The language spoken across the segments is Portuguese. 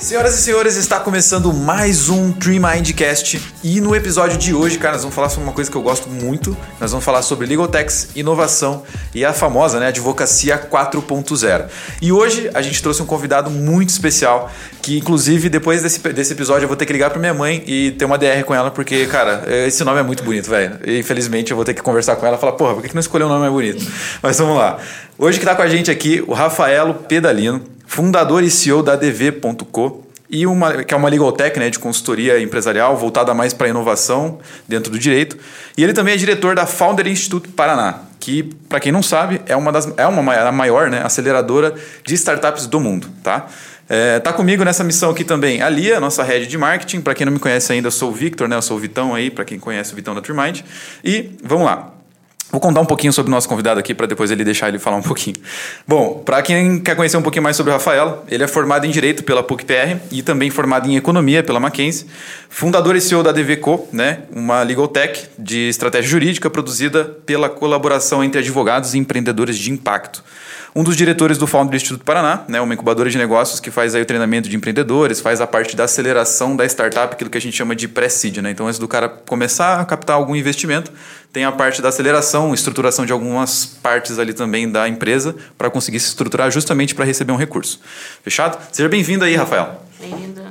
Senhoras e senhores, está começando mais um Tree Mindcast e no episódio de hoje, cara, nós vamos falar sobre uma coisa que eu gosto muito. Nós vamos falar sobre Legal Tax, inovação e a famosa, né, advocacia 4.0. E hoje a gente trouxe um convidado muito especial que, inclusive, depois desse, desse episódio eu vou ter que ligar para minha mãe e ter uma DR com ela porque, cara, esse nome é muito bonito, velho. Infelizmente eu vou ter que conversar com ela e falar, porra, por que não escolheu um nome mais bonito? Mas vamos lá. Hoje que está com a gente aqui o Rafaelo Pedalino fundador e CEO da DV.co, e que é uma legal tech né, de consultoria empresarial voltada mais para inovação dentro do direito. E ele também é diretor da Founder Institute Paraná, que, para quem não sabe, é uma das é uma a maior né, aceleradora de startups do mundo. Tá? É, tá comigo nessa missão aqui também a Lia, nossa head de marketing. Para quem não me conhece ainda, eu sou o Victor, né? Eu sou o Vitão aí, para quem conhece o Vitão da Trimind. E vamos lá. Vou contar um pouquinho sobre o nosso convidado aqui para depois ele deixar ele falar um pouquinho. Bom, para quem quer conhecer um pouquinho mais sobre o Rafael, ele é formado em Direito pela PUC-PR e também formado em Economia pela Mackenzie, fundador e CEO da DVCO, né, uma legal tech de estratégia jurídica produzida pela colaboração entre advogados e empreendedores de impacto um dos diretores do Founder Instituto Paraná, né, uma incubadora de negócios que faz aí o treinamento de empreendedores, faz a parte da aceleração da startup, aquilo que a gente chama de pré-seed. Né? Então, antes do cara começar a captar algum investimento, tem a parte da aceleração, estruturação de algumas partes ali também da empresa para conseguir se estruturar justamente para receber um recurso. Fechado? Seja bem-vindo aí, Rafael. Bem-vindo.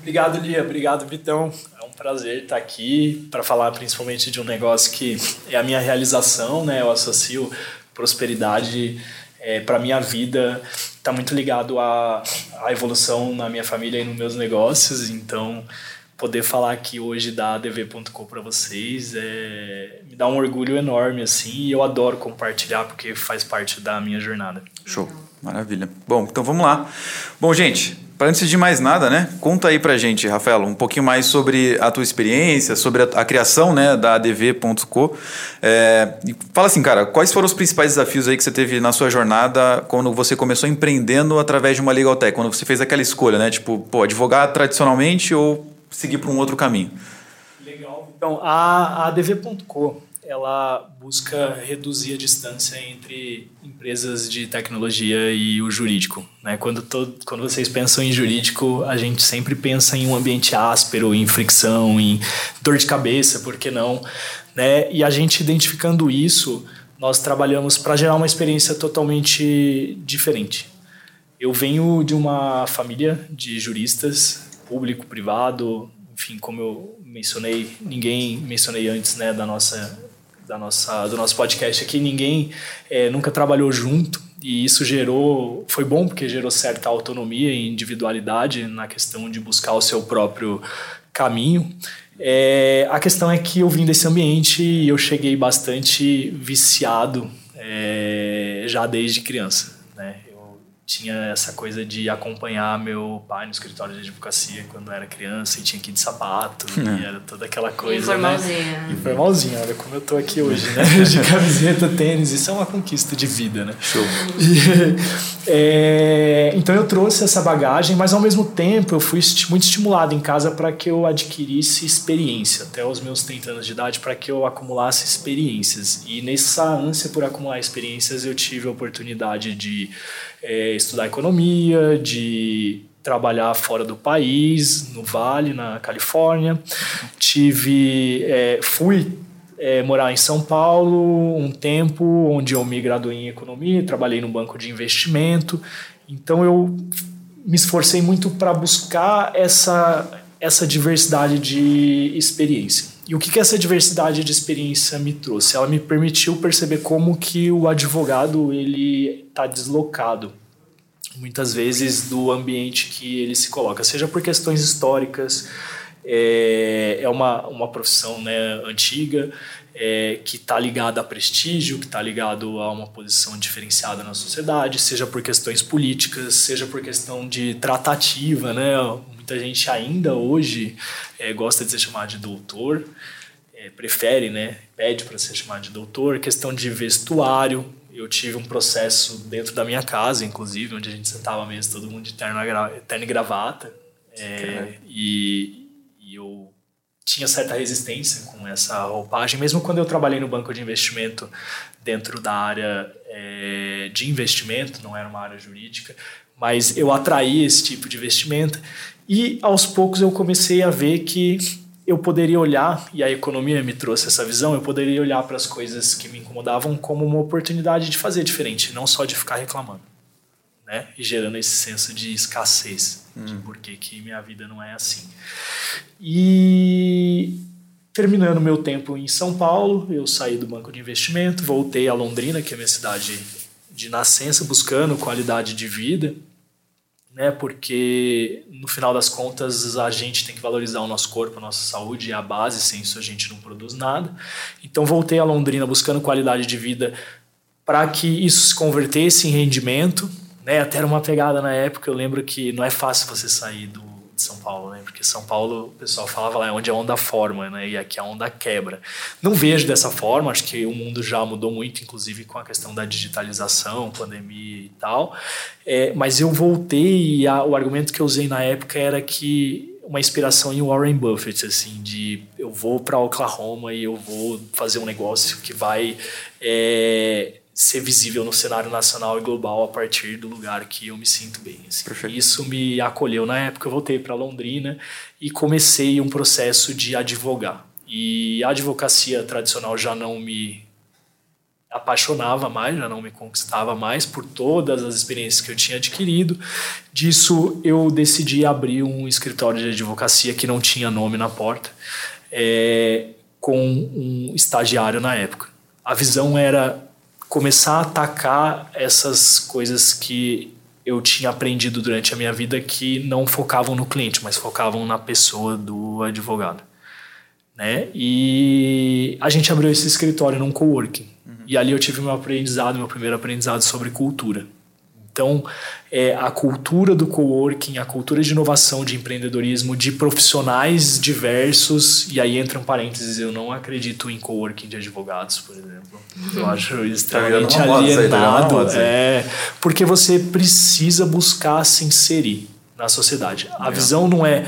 Obrigado, Lia. Obrigado, Vitão. É um prazer estar aqui para falar principalmente de um negócio que é a minha realização, né? Eu associo prosperidade é, para minha vida está muito ligado à, à evolução na minha família e nos meus negócios. Então, poder falar aqui hoje da ADV.com para vocês é, me dá um orgulho enorme assim e eu adoro compartilhar porque faz parte da minha jornada. Show, maravilha. Bom, então vamos lá. Bom, gente, antes de mais nada, né, conta aí pra gente, Rafael, um pouquinho mais sobre a tua experiência, sobre a, a criação, né, da ADV.co. É, fala assim, cara, quais foram os principais desafios aí que você teve na sua jornada quando você começou empreendendo através de uma legal tech, quando você fez aquela escolha, né, tipo, pô, advogar tradicionalmente ou seguir por um outro caminho? Legal. Então, a, a ADV.co, ela busca reduzir a distância entre empresas de tecnologia e o jurídico. Né? Quando, todo, quando vocês pensam em jurídico, a gente sempre pensa em um ambiente áspero, em fricção, em dor de cabeça, por que não? Né? E a gente identificando isso, nós trabalhamos para gerar uma experiência totalmente diferente. Eu venho de uma família de juristas, público, privado, enfim, como eu mencionei, ninguém mencionei antes, né, da nossa da nossa, do nosso podcast aqui, ninguém é, nunca trabalhou junto e isso gerou, foi bom porque gerou certa autonomia e individualidade na questão de buscar o seu próprio caminho. É, a questão é que eu vim desse ambiente e eu cheguei bastante viciado é, já desde criança tinha essa coisa de acompanhar meu pai no escritório de advocacia quando era criança e tinha que ir de sapato é. e era toda aquela coisa informalzinha né? informalzinha. Olha como eu tô aqui hoje né? De camiseta tênis isso é uma conquista de vida né? Show. E, é, então eu trouxe essa bagagem mas ao mesmo tempo eu fui muito estimulado em casa para que eu adquirisse experiência até os meus 30 anos de idade para que eu acumulasse experiências. E nessa ânsia por acumular experiências eu tive a oportunidade de é, estudar economia, de trabalhar fora do país, no Vale, na Califórnia. Tive, é, fui é, morar em São Paulo um tempo, onde eu me graduei em economia, trabalhei no banco de investimento. Então eu me esforcei muito para buscar essa essa diversidade de experiência. E o que, que essa diversidade de experiência me trouxe? Ela me permitiu perceber como que o advogado ele está deslocado muitas vezes do ambiente que ele se coloca, seja por questões históricas, é, é uma, uma profissão né, antiga, é, que está ligada a prestígio, que está ligado a uma posição diferenciada na sociedade, seja por questões políticas, seja por questão de tratativa, né? Muita gente ainda hoje é, gosta de ser chamado de doutor, é, prefere, né? Pede para ser chamado de doutor. Questão de vestuário. Eu tive um processo dentro da minha casa, inclusive, onde a gente sentava mesmo todo mundo de terno, terno e gravata. É, e, e eu tinha certa resistência com essa roupagem, mesmo quando eu trabalhei no banco de investimento dentro da área é, de investimento, não era uma área jurídica, mas eu atraí esse tipo de investimento e aos poucos eu comecei a ver que eu poderia olhar, e a economia me trouxe essa visão, eu poderia olhar para as coisas que me incomodavam como uma oportunidade de fazer diferente, não só de ficar reclamando. Né? E gerando esse senso de escassez, hum. de por que, que minha vida não é assim. E terminando meu tempo em São Paulo, eu saí do banco de investimento, voltei a Londrina, que é a minha cidade de nascença, buscando qualidade de vida né? Porque no final das contas a gente tem que valorizar o nosso corpo, a nossa saúde e a base, sem isso a gente não produz nada. Então voltei a Londrina buscando qualidade de vida para que isso se convertesse em rendimento, né? Até era uma pegada na época, eu lembro que não é fácil você sair do de São Paulo, né? Porque São Paulo, o pessoal falava lá, é onde a onda forma, né? E aqui a onda quebra. Não vejo dessa forma, acho que o mundo já mudou muito, inclusive com a questão da digitalização, pandemia e tal. É, mas eu voltei e a, o argumento que eu usei na época era que uma inspiração em Warren Buffett, assim, de eu vou para Oklahoma e eu vou fazer um negócio que vai é, ser visível no cenário nacional e global a partir do lugar que eu me sinto bem. Assim. Isso me acolheu na época. Eu voltei para Londrina e comecei um processo de advogar. E a advocacia tradicional já não me apaixonava mais, já não me conquistava mais por todas as experiências que eu tinha adquirido. Disso eu decidi abrir um escritório de advocacia que não tinha nome na porta, é, com um estagiário na época. A visão era começar a atacar essas coisas que eu tinha aprendido durante a minha vida que não focavam no cliente, mas focavam na pessoa do advogado. Né? E a gente abriu esse escritório num coworking. Uhum. E ali eu tive meu aprendizado, meu primeiro aprendizado sobre cultura. Então, é, a cultura do coworking, a cultura de inovação, de empreendedorismo, de profissionais diversos, e aí entra um parênteses, eu não acredito em coworking de advogados, por exemplo. Eu acho tá extremamente tá alienado. Aí, tá é, porque você precisa buscar se inserir na sociedade. A é. visão não é,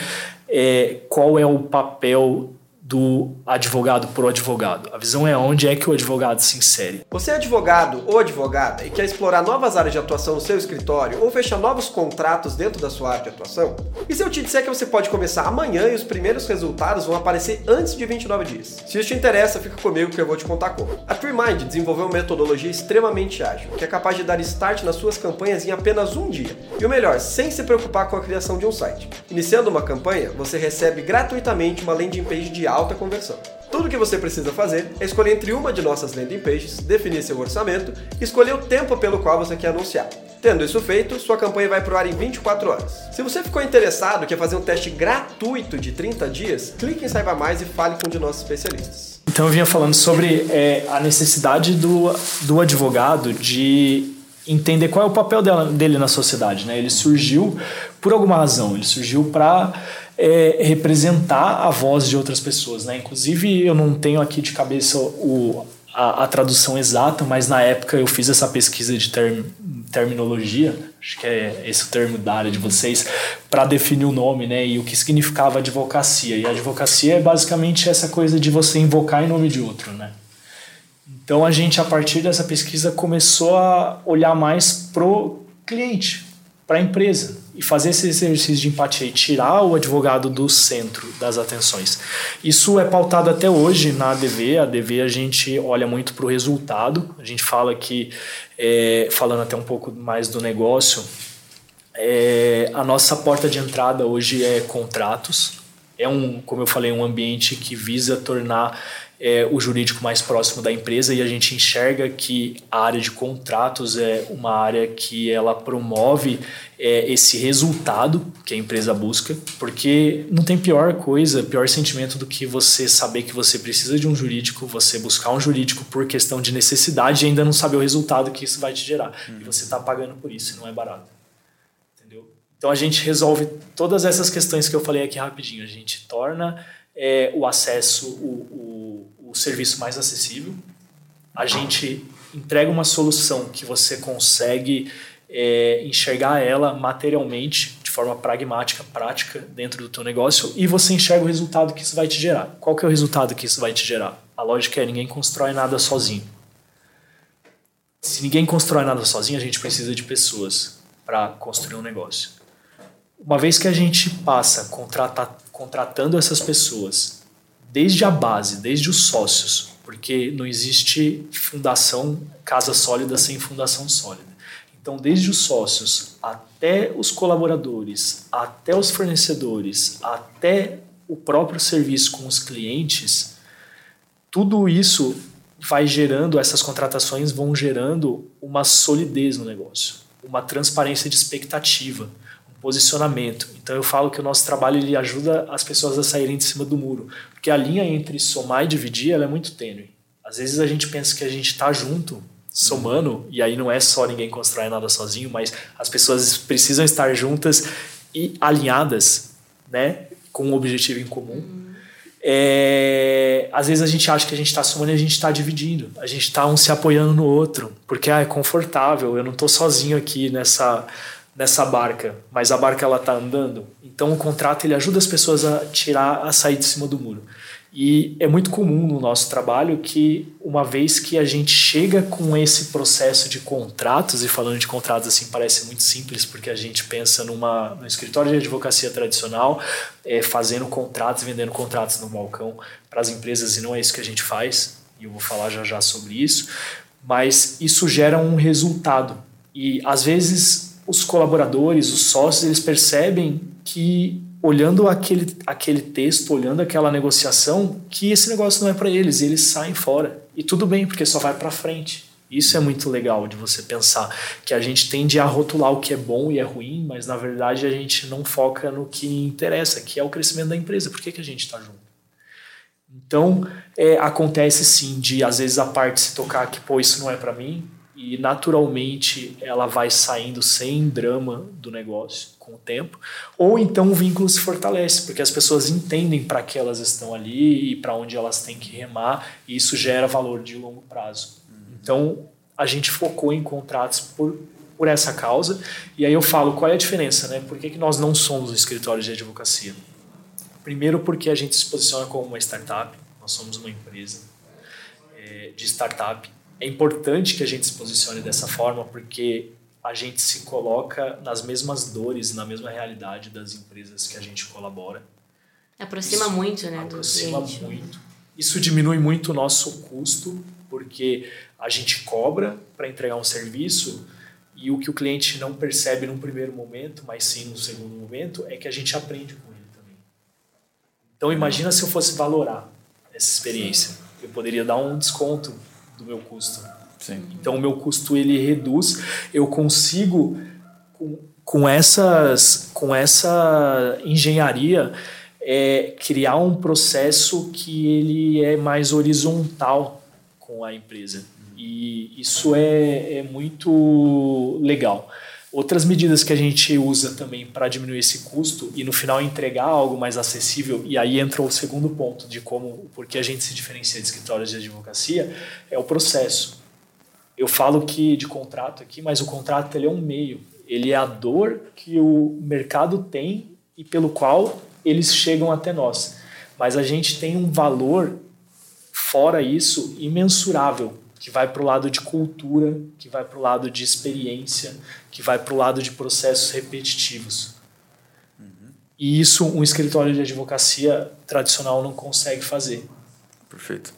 é qual é o papel do advogado pro advogado. A visão é onde é que o advogado se insere. Você é advogado ou advogada e quer explorar novas áreas de atuação no seu escritório ou fechar novos contratos dentro da sua área de atuação? E se eu te disser que você pode começar amanhã e os primeiros resultados vão aparecer antes de 29 dias? Se isso te interessa, fica comigo que eu vou te contar como. A TreeMind desenvolveu uma metodologia extremamente ágil, que é capaz de dar start nas suas campanhas em apenas um dia. E o melhor, sem se preocupar com a criação de um site. Iniciando uma campanha, você recebe gratuitamente uma landing page de alta conversão. Tudo o que você precisa fazer é escolher entre uma de nossas landing pages, definir seu orçamento e escolher o tempo pelo qual você quer anunciar. Tendo isso feito, sua campanha vai pro ar em 24 horas. Se você ficou interessado quer fazer um teste gratuito de 30 dias, clique em Saiba Mais e fale com um de nossos especialistas. Então eu vinha falando sobre é, a necessidade do, do advogado de entender qual é o papel dela, dele na sociedade. Né? Ele surgiu por alguma razão, ele surgiu para é, representar a voz de outras pessoas. Né? Inclusive, eu não tenho aqui de cabeça o, a, a tradução exata, mas na época eu fiz essa pesquisa de term, terminologia, acho que é esse o termo da área de vocês, para definir o nome né? e o que significava advocacia. E advocacia é basicamente essa coisa de você invocar em nome de outro. Né? Então a gente, a partir dessa pesquisa, começou a olhar mais pro cliente, para a empresa e fazer esse exercício de empatia e tirar o advogado do centro das atenções. Isso é pautado até hoje na ADV. A ADV a gente olha muito para o resultado. A gente fala que, é, falando até um pouco mais do negócio, é, a nossa porta de entrada hoje é contratos. É um, como eu falei, um ambiente que visa tornar é, o jurídico mais próximo da empresa e a gente enxerga que a área de contratos é uma área que ela promove é, esse resultado que a empresa busca, porque não tem pior coisa, pior sentimento do que você saber que você precisa de um jurídico, você buscar um jurídico por questão de necessidade e ainda não saber o resultado que isso vai te gerar. Uhum. E você está pagando por isso, e não é barato. Entendeu? Então a gente resolve todas essas questões que eu falei aqui rapidinho. A gente torna é, o acesso, o, o, o serviço mais acessível. A gente entrega uma solução que você consegue é, enxergar ela materialmente, de forma pragmática, prática dentro do teu negócio e você enxerga o resultado que isso vai te gerar. Qual que é o resultado que isso vai te gerar? A lógica é ninguém constrói nada sozinho. Se ninguém constrói nada sozinho, a gente precisa de pessoas para construir um negócio. Uma vez que a gente passa contrata, contratando essas pessoas, desde a base, desde os sócios, porque não existe fundação, casa sólida sem fundação sólida. Então, desde os sócios até os colaboradores, até os fornecedores, até o próprio serviço com os clientes, tudo isso vai gerando, essas contratações vão gerando uma solidez no negócio, uma transparência de expectativa, posicionamento. Então eu falo que o nosso trabalho ele ajuda as pessoas a saírem de cima do muro, porque a linha entre somar e dividir ela é muito tênue. Às vezes a gente pensa que a gente está junto, somando, e aí não é só ninguém constrói nada sozinho, mas as pessoas precisam estar juntas e alinhadas, né, com um objetivo em comum. É, às vezes a gente acha que a gente está somando e a gente está dividindo, a gente está um se apoiando no outro, porque ah, é confortável, eu não estou sozinho aqui nessa nessa barca, mas a barca ela está andando. Então o contrato ele ajuda as pessoas a tirar, a sair de cima do muro. E é muito comum no nosso trabalho que, uma vez que a gente chega com esse processo de contratos, e falando de contratos assim parece muito simples, porque a gente pensa numa, no escritório de advocacia tradicional, é, fazendo contratos, vendendo contratos no balcão para as empresas, e não é isso que a gente faz, e eu vou falar já já sobre isso, mas isso gera um resultado. E às vezes os colaboradores, os sócios, eles percebem que olhando aquele, aquele texto, olhando aquela negociação, que esse negócio não é para eles, e eles saem fora. E tudo bem, porque só vai para frente. Isso é muito legal de você pensar que a gente tende a rotular o que é bom e é ruim, mas na verdade a gente não foca no que interessa, que é o crescimento da empresa. Por que, que a gente está junto? Então, é, acontece sim de às vezes a parte se tocar que, pô, isso não é para mim, e naturalmente ela vai saindo sem drama do negócio com o tempo, ou então o vínculo se fortalece, porque as pessoas entendem para que elas estão ali e para onde elas têm que remar, e isso gera valor de longo prazo. Então, a gente focou em contratos por, por essa causa, e aí eu falo qual é a diferença, né? Por que, que nós não somos um escritório de advocacia? Primeiro, porque a gente se posiciona como uma startup, nós somos uma empresa é, de startup. É importante que a gente se posicione dessa forma, porque a gente se coloca nas mesmas dores, na mesma realidade das empresas que a gente colabora. Aproxima Isso muito, né? Aproxima do muito. Isso diminui muito o nosso custo, porque a gente cobra para entregar um serviço e o que o cliente não percebe num primeiro momento, mas sim no segundo momento, é que a gente aprende com ele também. Então imagina se eu fosse valorar essa experiência. Eu poderia dar um desconto do meu custo Sim. Então o meu custo ele reduz, eu consigo com, com essas com essa engenharia é, criar um processo que ele é mais horizontal com a empresa e isso é, é muito legal. Outras medidas que a gente usa também para diminuir esse custo e no final entregar algo mais acessível, e aí entra o segundo ponto de como, porque a gente se diferencia de escritórios de advocacia, é o processo eu falo que de contrato aqui, mas o contrato ele é um meio. Ele é a dor que o mercado tem e pelo qual eles chegam até nós. Mas a gente tem um valor fora isso imensurável, que vai para o lado de cultura, que vai para o lado de experiência, que vai para o lado de processos repetitivos. Uhum. E isso um escritório de advocacia tradicional não consegue fazer. Perfeito.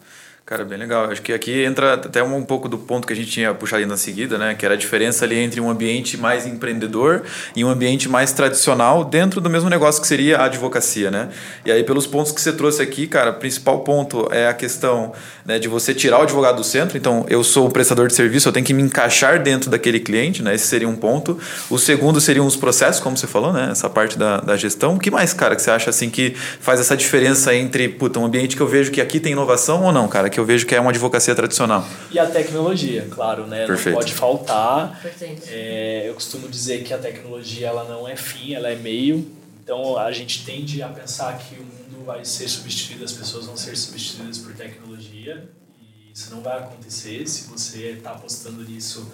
Cara, bem legal. Acho que aqui entra até um pouco do ponto que a gente tinha puxado na seguida, né? Que era a diferença ali entre um ambiente mais empreendedor e um ambiente mais tradicional dentro do mesmo negócio que seria a advocacia, né? E aí, pelos pontos que você trouxe aqui, cara, o principal ponto é a questão né, de você tirar o advogado do centro. Então, eu sou um prestador de serviço, eu tenho que me encaixar dentro daquele cliente, né? Esse seria um ponto. O segundo seriam os processos, como você falou, né? Essa parte da, da gestão. O que mais, cara, que você acha assim que faz essa diferença entre, puta, um ambiente que eu vejo que aqui tem inovação ou não, cara? Que eu vejo que é uma advocacia tradicional. E a tecnologia, claro, né? Perfeito. Não pode faltar. É, eu costumo dizer que a tecnologia ela não é fim, ela é meio. Então a gente tende a pensar que o mundo vai ser substituído, as pessoas vão ser substituídas por tecnologia. E isso não vai acontecer. Se você está apostando nisso,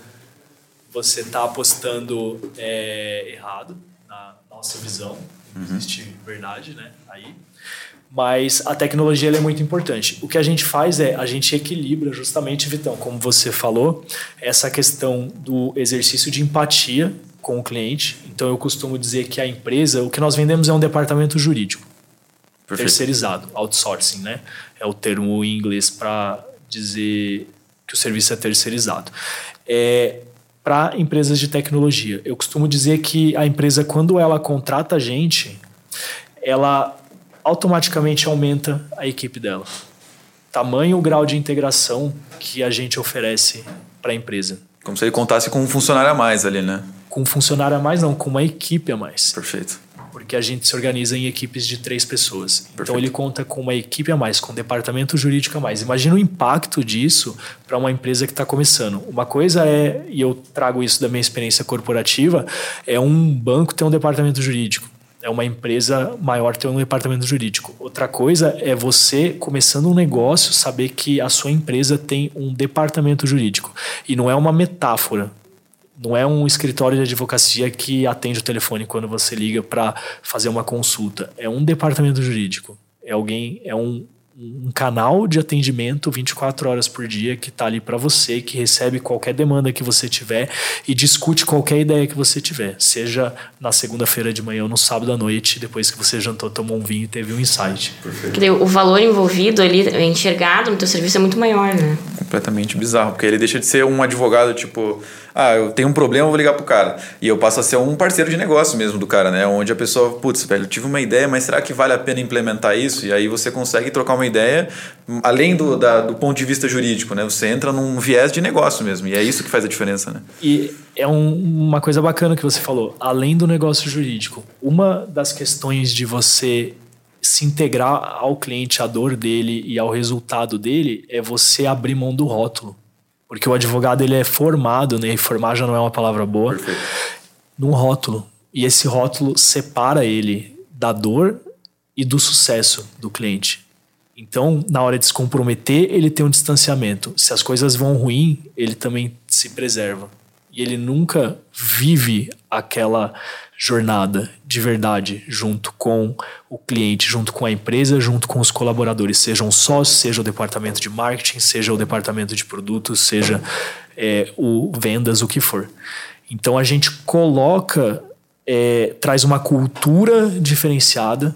você está apostando é, errado na nossa visão. Existe verdade, né? Aí. Mas a tecnologia é muito importante. O que a gente faz é a gente equilibra justamente, Vitão, como você falou, essa questão do exercício de empatia com o cliente. Então eu costumo dizer que a empresa, o que nós vendemos é um departamento jurídico Perfeito. terceirizado, outsourcing, né? É o termo em inglês para dizer que o serviço é terceirizado. É, para empresas de tecnologia, eu costumo dizer que a empresa, quando ela contrata a gente, ela automaticamente aumenta a equipe dela. Tamanho o grau de integração que a gente oferece para a empresa. Como se ele contasse com um funcionário a mais ali, né? Com um funcionário a mais, não, com uma equipe a mais. Perfeito. Porque a gente se organiza em equipes de três pessoas. Então ele conta com uma equipe a mais, com um departamento jurídico a mais. Imagina o impacto disso para uma empresa que está começando. Uma coisa é, e eu trago isso da minha experiência corporativa, é um banco ter um departamento jurídico. É uma empresa maior ter um departamento jurídico. Outra coisa é você, começando um negócio, saber que a sua empresa tem um departamento jurídico. E não é uma metáfora. Não é um escritório de advocacia que atende o telefone quando você liga para fazer uma consulta. É um departamento jurídico. É alguém, é um, um canal de atendimento 24 horas por dia que está ali para você, que recebe qualquer demanda que você tiver e discute qualquer ideia que você tiver, seja na segunda-feira de manhã ou no sábado à noite, depois que você jantou, tomou um vinho e teve um insight. Daí o valor envolvido ali, enxergado no teu serviço é muito maior, né? Completamente bizarro, porque ele deixa de ser um advogado tipo, ah, eu tenho um problema, vou ligar pro cara. E eu passo a ser um parceiro de negócio mesmo do cara, né? Onde a pessoa, putz, velho, eu tive uma ideia, mas será que vale a pena implementar isso? E aí você consegue trocar uma ideia, além do, da, do ponto de vista jurídico, né? Você entra num viés de negócio mesmo. E é isso que faz a diferença, né? E é um- uma coisa bacana que você falou, além do negócio jurídico, uma das questões de você se integrar ao cliente, à dor dele e ao resultado dele, é você abrir mão do rótulo. Porque o advogado ele é formado, né? E formar já não é uma palavra boa, Perfeito. num rótulo. E esse rótulo separa ele da dor e do sucesso do cliente. Então, na hora de se comprometer, ele tem um distanciamento. Se as coisas vão ruim, ele também se preserva. E ele nunca vive aquela jornada de verdade junto com o cliente, junto com a empresa, junto com os colaboradores, sejam sócios, seja o departamento de marketing, seja o departamento de produtos, seja é, o vendas, o que for. Então a gente coloca, é, traz uma cultura diferenciada,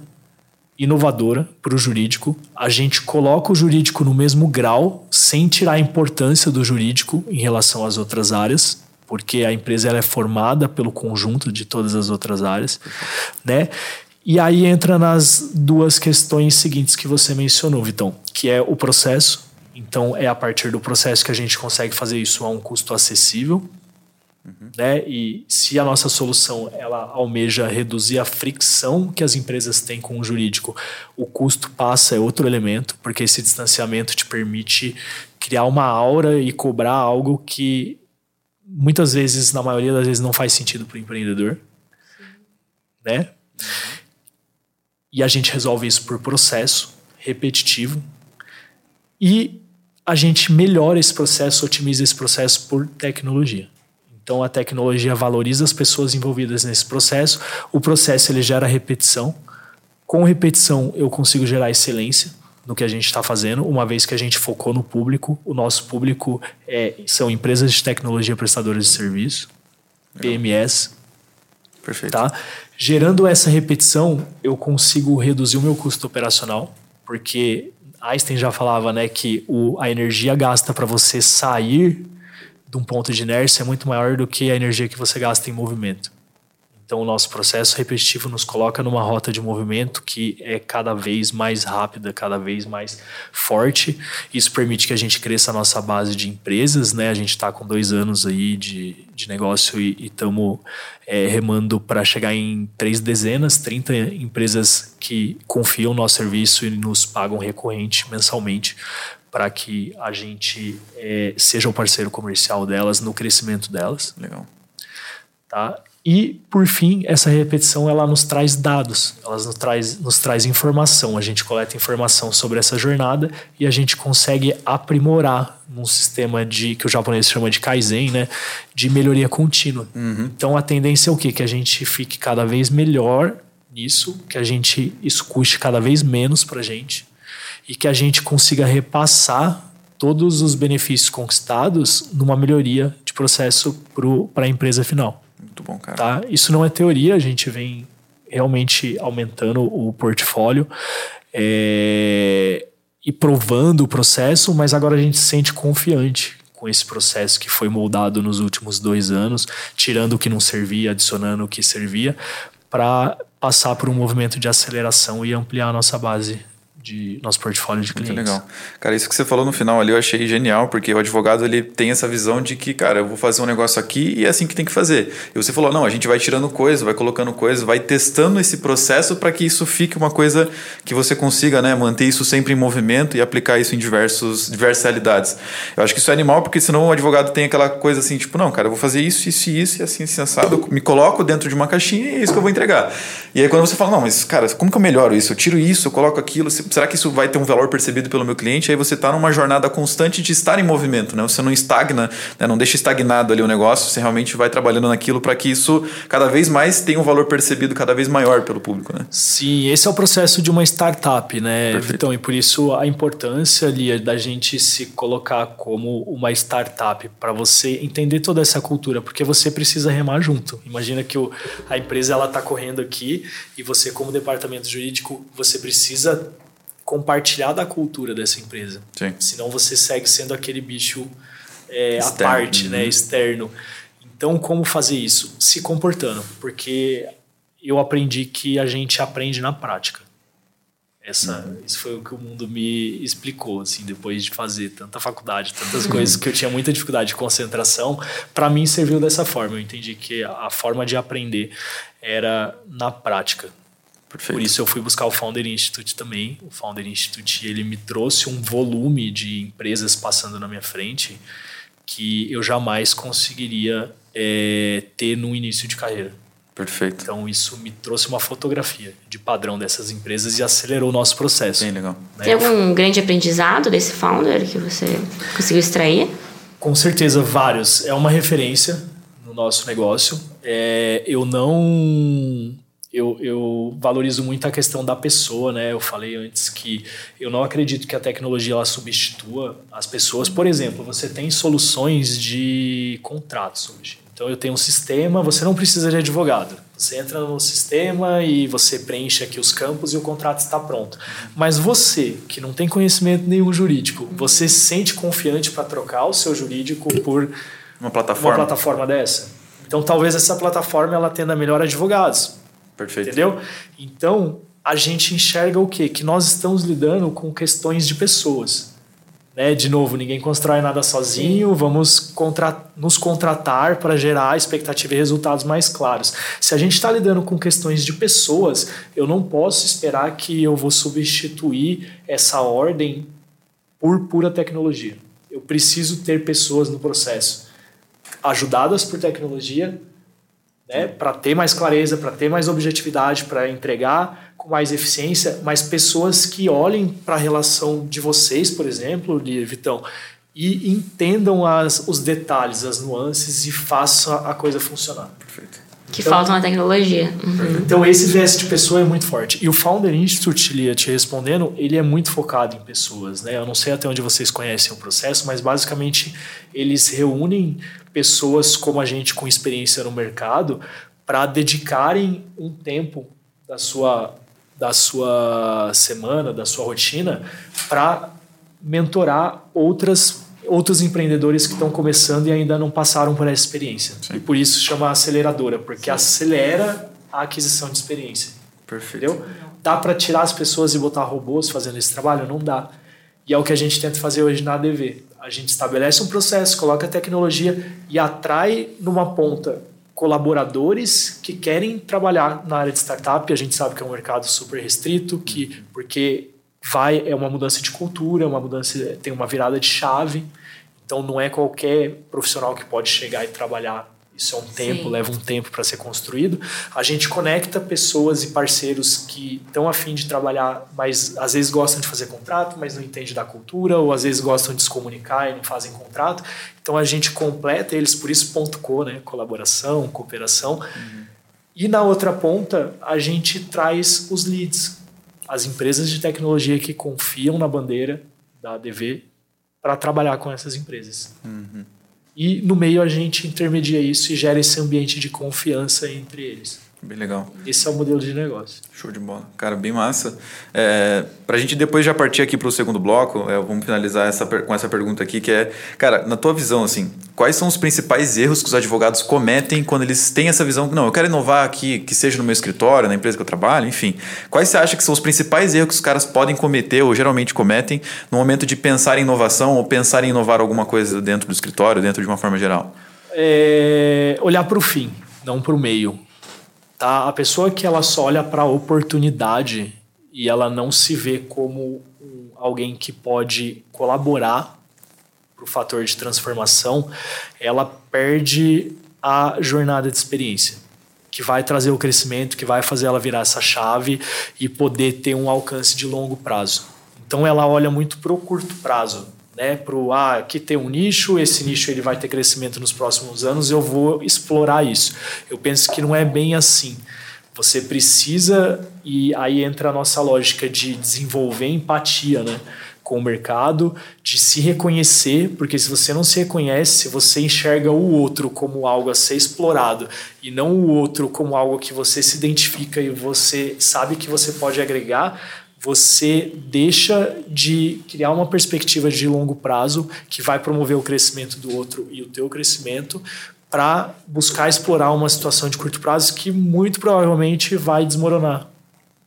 inovadora para o jurídico. A gente coloca o jurídico no mesmo grau, sem tirar a importância do jurídico em relação às outras áreas, porque a empresa ela é formada pelo conjunto de todas as outras áreas, né? E aí entra nas duas questões seguintes que você mencionou, Vitão, que é o processo. Então é a partir do processo que a gente consegue fazer isso a um custo acessível, né? E se a nossa solução ela almeja reduzir a fricção que as empresas têm com o jurídico, o custo passa é outro elemento, porque esse distanciamento te permite criar uma aura e cobrar algo que muitas vezes, na maioria das vezes, não faz sentido para o empreendedor, né? E a gente resolve isso por processo repetitivo e a gente melhora esse processo, otimiza esse processo por tecnologia. Então a tecnologia valoriza as pessoas envolvidas nesse processo. O processo ele gera repetição. Com repetição eu consigo gerar excelência no que a gente está fazendo, uma vez que a gente focou no público. O nosso público é, são empresas de tecnologia prestadoras de serviço, PMS, Perfeito. tá? Gerando essa repetição, eu consigo reduzir o meu custo operacional, porque Einstein já falava, né, que o, a energia gasta para você sair de um ponto de inércia é muito maior do que a energia que você gasta em movimento. Então, o nosso processo repetitivo nos coloca numa rota de movimento que é cada vez mais rápida, cada vez mais forte. Isso permite que a gente cresça a nossa base de empresas, né? A gente está com dois anos aí de, de negócio e estamos é, remando para chegar em três dezenas, 30 empresas que confiam no nosso serviço e nos pagam recorrente mensalmente para que a gente é, seja o parceiro comercial delas no crescimento delas Legal. tá? E, por fim, essa repetição ela nos traz dados, ela nos traz, nos traz informação. A gente coleta informação sobre essa jornada e a gente consegue aprimorar num sistema de que o japonês chama de Kaizen, né, de melhoria contínua. Uhum. Então a tendência é o quê? Que a gente fique cada vez melhor nisso, que a gente isso custe cada vez menos para a gente e que a gente consiga repassar todos os benefícios conquistados numa melhoria de processo para a empresa final. Muito bom, cara. Tá? Isso não é teoria, a gente vem realmente aumentando o portfólio é, e provando o processo, mas agora a gente se sente confiante com esse processo que foi moldado nos últimos dois anos, tirando o que não servia, adicionando o que servia, para passar por um movimento de aceleração e ampliar a nossa base de nosso portfólio de clientes. Muito legal. Cara, isso que você falou no final ali eu achei genial, porque o advogado ele tem essa visão de que, cara, eu vou fazer um negócio aqui e é assim que tem que fazer. E você falou, não, a gente vai tirando coisa, vai colocando coisa, vai testando esse processo para que isso fique uma coisa que você consiga, né, manter isso sempre em movimento e aplicar isso em diversos, diversas realidades. Eu acho que isso é animal, porque senão o advogado tem aquela coisa assim, tipo, não, cara, eu vou fazer isso, isso e isso, e assim, assim, assado, eu me coloco dentro de uma caixinha e é isso que eu vou entregar. E aí quando você fala, não, mas, cara, como que eu melhoro isso? Eu tiro isso, eu coloco aquilo, será que isso vai ter um valor percebido pelo meu cliente? Aí você está numa jornada constante de estar em movimento, né? Você não estagna, né? não deixa estagnado ali o negócio, você realmente vai trabalhando naquilo para que isso cada vez mais tenha um valor percebido cada vez maior pelo público, né? Sim, esse é o processo de uma startup, né, Então, e por isso a importância ali da gente se colocar como uma startup para você entender toda essa cultura, porque você precisa remar junto. Imagina que o, a empresa ela está correndo aqui e você como departamento jurídico você precisa compartilhar da cultura dessa empresa. Sim. Senão você segue sendo aquele bicho é, à parte, né, uhum. externo. Então, como fazer isso? Se comportando, porque eu aprendi que a gente aprende na prática. Essa, uhum. Isso foi o que o mundo me explicou, assim, depois de fazer tanta faculdade, tantas coisas que eu tinha muita dificuldade de concentração. Para mim, serviu dessa forma. Eu entendi que a forma de aprender era na prática. Perfeito. Por isso eu fui buscar o Founder Institute também. O Founder Institute ele me trouxe um volume de empresas passando na minha frente que eu jamais conseguiria é, ter no início de carreira. Perfeito. Então isso me trouxe uma fotografia de padrão dessas empresas e acelerou o nosso processo. Bem legal. Né? Tem algum grande aprendizado desse founder que você conseguiu extrair? Com certeza, vários. É uma referência no nosso negócio. É, eu não eu, eu valorizo muito a questão da pessoa, né? Eu falei antes que eu não acredito que a tecnologia ela substitua as pessoas. Por exemplo, você tem soluções de contratos hoje. Então eu tenho um sistema, você não precisa de advogado. Você entra no sistema e você preenche aqui os campos e o contrato está pronto. Mas você, que não tem conhecimento nenhum jurídico, você se sente confiante para trocar o seu jurídico por uma plataforma. uma plataforma dessa? Então talvez essa plataforma ela tenha melhor advogados Perfeito. Entendeu? Então, a gente enxerga o quê? Que nós estamos lidando com questões de pessoas. Né? De novo, ninguém constrói nada sozinho, vamos contra nos contratar para gerar expectativa e resultados mais claros. Se a gente está lidando com questões de pessoas, eu não posso esperar que eu vou substituir essa ordem por pura tecnologia. Eu preciso ter pessoas no processo ajudadas por tecnologia né, para ter mais clareza, para ter mais objetividade, para entregar com mais eficiência, mas pessoas que olhem para a relação de vocês, por exemplo, Vitão, e entendam as, os detalhes, as nuances e façam a coisa funcionar. Perfeito. Que então, falta na tecnologia. Uhum. Então, esse viés de pessoa é muito forte. E o Founder Institute, Lia, te respondendo, ele é muito focado em pessoas. Né? Eu não sei até onde vocês conhecem o processo, mas basicamente eles reúnem pessoas como a gente com experiência no mercado para dedicarem um tempo da sua, da sua semana, da sua rotina, para mentorar outras outros empreendedores que estão começando e ainda não passaram por essa experiência. Sim. E por isso chama aceleradora, porque Sim. acelera a aquisição de experiência. Perfeito. Entendeu? Dá para tirar as pessoas e botar robôs fazendo esse trabalho? Não dá. E é o que a gente tenta fazer hoje na ADV. A gente estabelece um processo, coloca a tecnologia e atrai numa ponta colaboradores que querem trabalhar na área de startup. A gente sabe que é um mercado super restrito, que porque vai é uma mudança de cultura, é uma mudança tem uma virada de chave. Então não é qualquer profissional que pode chegar e trabalhar isso é um tempo, Sim. leva um tempo para ser construído. A gente conecta pessoas e parceiros que estão afim de trabalhar, mas às vezes gostam de fazer contrato, mas não entendem da cultura, ou às vezes gostam de se comunicar e não fazem contrato. Então a gente completa eles, por isso ponto .co, né? Colaboração, cooperação. E na outra ponta, a gente traz os leads, as empresas de tecnologia que confiam na bandeira da ADV para trabalhar com essas empresas. E no meio a gente intermedia isso e gera esse ambiente de confiança entre eles. Bem legal. Esse é o modelo de negócio. Show de bola. Cara, bem massa. É, pra gente depois já partir aqui pro segundo bloco, é, vamos finalizar essa, com essa pergunta aqui, que é, cara, na tua visão, assim, quais são os principais erros que os advogados cometem quando eles têm essa visão que, não, eu quero inovar aqui, que seja no meu escritório, na empresa que eu trabalho, enfim. Quais você acha que são os principais erros que os caras podem cometer, ou geralmente cometem, no momento de pensar em inovação ou pensar em inovar alguma coisa dentro do escritório, dentro de uma forma geral? É olhar para o fim, não para o meio. Tá? A pessoa que ela só olha para a oportunidade e ela não se vê como alguém que pode colaborar para o fator de transformação, ela perde a jornada de experiência, que vai trazer o crescimento, que vai fazer ela virar essa chave e poder ter um alcance de longo prazo. Então ela olha muito para o curto prazo, né? Para o ah, aqui tem um nicho, esse nicho ele vai ter crescimento nos próximos anos, eu vou explorar isso. Eu penso que não é bem assim. Você precisa e aí entra a nossa lógica de desenvolver empatia, né? Com o mercado, de se reconhecer, porque se você não se reconhece, você enxerga o outro como algo a ser explorado e não o outro como algo que você se identifica e você sabe que você pode agregar, você deixa de criar uma perspectiva de longo prazo que vai promover o crescimento do outro e o teu crescimento para buscar explorar uma situação de curto prazo que muito provavelmente vai desmoronar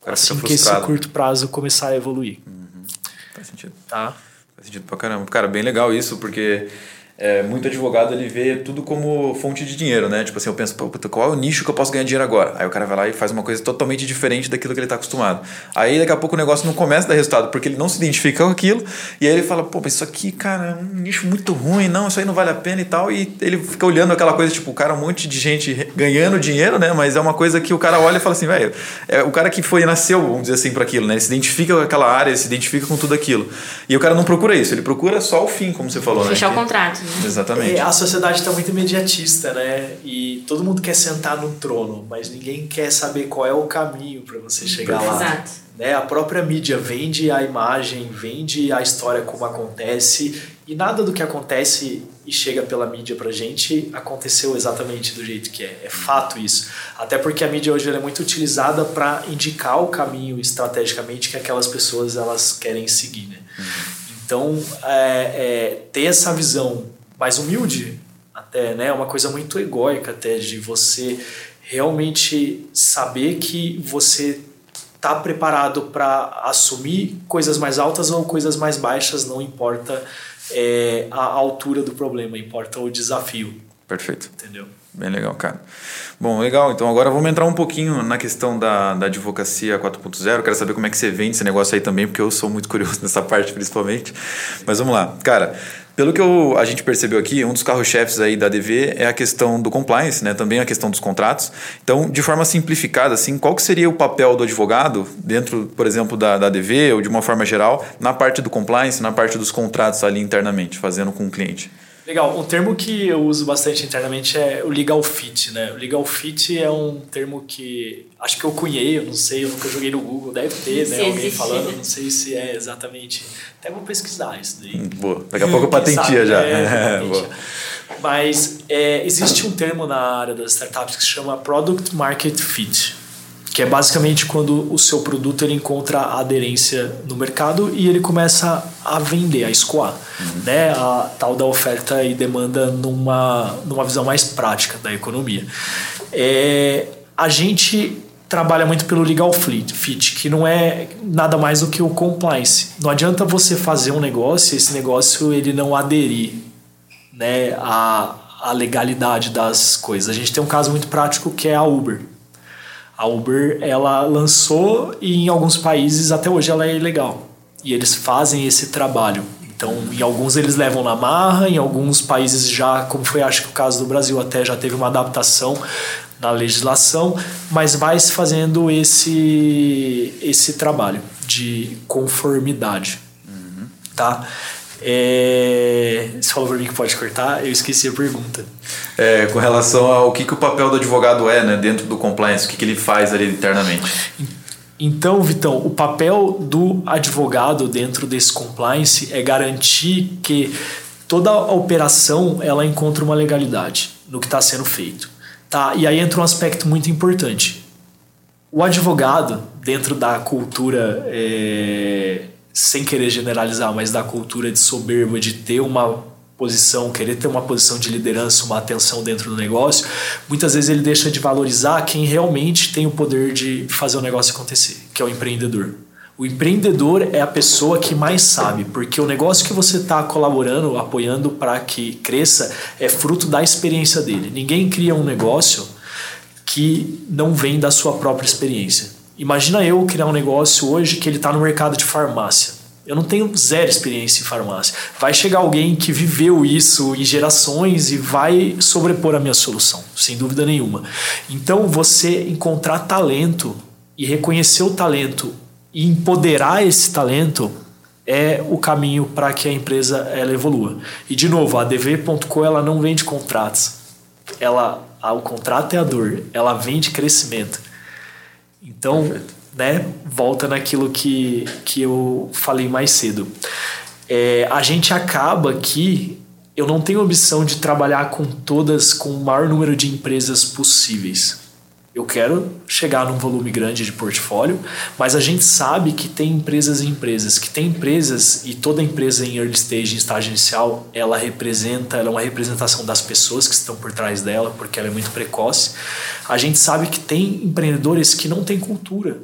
cara assim que esse curto prazo começar a evoluir, Faz sentido. tá? Faz sentido pra caramba. Cara, bem legal isso, porque é, muito advogado ele vê tudo como fonte de dinheiro, né? Tipo assim, eu penso, qual é o nicho que eu posso ganhar dinheiro agora? Aí o cara vai lá e faz uma coisa totalmente diferente daquilo que ele tá acostumado. Aí daqui a pouco o negócio não começa a dar resultado, porque ele não se identifica com aquilo, e aí ele fala, pô, mas isso aqui, cara, é um nicho muito ruim, não, isso aí não vale a pena e tal, e ele fica olhando aquela coisa, tipo, o cara, um monte de gente ganhando dinheiro, né? Mas é uma coisa que o cara olha e fala assim, velho, é o cara que foi, nasceu, vamos dizer assim, para aquilo, né? Ele se identifica com aquela área, ele se identifica com tudo aquilo. E o cara não procura isso, ele procura só o fim, como você falou, né? Fechar o contrato. Exatamente. É, a sociedade está muito imediatista, né? E todo mundo quer sentar no trono, mas ninguém quer saber qual é o caminho para você chegar lá. Exato. Né? A própria mídia vende a imagem, vende a história como acontece, e nada do que acontece e chega pela mídia pra gente aconteceu exatamente do jeito que é. É fato isso. Até porque a mídia hoje ela é muito utilizada para indicar o caminho estrategicamente que aquelas pessoas elas querem seguir, né? Então, é, é, ter essa visão mais humilde, até, né? Uma coisa muito egóica até, de você realmente saber que você tá preparado para assumir coisas mais altas ou coisas mais baixas, não importa é, a altura do problema, importa o desafio, Perfeito. entendeu? Bem legal, cara. Bom, legal. Então agora vamos entrar um pouquinho na questão da, da advocacia 4.0. Quero saber como é que você vende esse negócio aí também, porque eu sou muito curioso nessa parte, principalmente. Mas vamos lá. Cara, pelo que eu, a gente percebeu aqui, um dos carros-chefes aí da ADV é a questão do compliance, né? Também a questão dos contratos. Então, de forma simplificada, assim, qual que seria o papel do advogado dentro, por exemplo, da, da ADV ou de uma forma geral, na parte do compliance, na parte dos contratos ali internamente, fazendo com o cliente? Legal, um termo que eu uso bastante internamente é o legal fit, né? O legal fit é um termo que acho que eu cunhei, eu não sei, eu nunca joguei no Google, deve ter, Se né? Alguém existe. falando, não sei se é exatamente. Até vou pesquisar isso daí. Hum, Boa. Daqui a pouco eu patentia já. é, É. Mas é, existe um termo na área das startups que se chama Product Market Fit, que é basicamente quando o seu produto ele encontra aderência no mercado e ele começa a vender, a escoar, né? A tal da oferta e demanda numa, numa visão mais prática da economia. É, a gente trabalha muito pelo legal fit, que não é nada mais do que o compliance. Não adianta você fazer um negócio e esse negócio ele não aderir né, a legalidade das coisas. A gente tem um caso muito prático que é a Uber. A Uber ela lançou e em alguns países até hoje ela é ilegal. E eles fazem esse trabalho. Então, em alguns eles levam na marra, em alguns países já, como foi acho que o caso do Brasil, até já teve uma adaptação na legislação, mas vai se fazendo esse, esse trabalho de conformidade. Uhum. Tá? É, você falou para mim que pode cortar, eu esqueci a pergunta. É, com relação ao que, que o papel do advogado é né, dentro do compliance, o que, que ele faz ali internamente. Então, Vitão, o papel do advogado dentro desse compliance é garantir que toda a operação ela encontra uma legalidade no que está sendo feito. Tá? E aí entra um aspecto muito importante. O advogado, dentro da cultura, é, sem querer generalizar, mas da cultura de soberba, de ter uma posição, querer ter uma posição de liderança, uma atenção dentro do negócio, muitas vezes ele deixa de valorizar quem realmente tem o poder de fazer o negócio acontecer, que é o empreendedor. O empreendedor é a pessoa que mais sabe, porque o negócio que você está colaborando, apoiando para que cresça, é fruto da experiência dele. Ninguém cria um negócio que não vem da sua própria experiência. Imagina eu criar um negócio hoje que ele está no mercado de farmácia. Eu não tenho zero experiência em farmácia. Vai chegar alguém que viveu isso em gerações e vai sobrepor a minha solução, sem dúvida nenhuma. Então, você encontrar talento e reconhecer o talento e empoderar esse talento é o caminho para que a empresa ela evolua. E de novo, a DV.co ela não vende contratos. Ela, o contrato é a dor, ela vende crescimento. Então, Perfeito. né, volta naquilo que, que eu falei mais cedo. É, a gente acaba que eu não tenho ambição de trabalhar com todas, com o maior número de empresas possíveis. Eu quero chegar num volume grande de portfólio, mas a gente sabe que tem empresas e empresas, que tem empresas e toda empresa em early stage, em estágio inicial, ela representa, ela é uma representação das pessoas que estão por trás dela, porque ela é muito precoce. A gente sabe que tem empreendedores que não têm cultura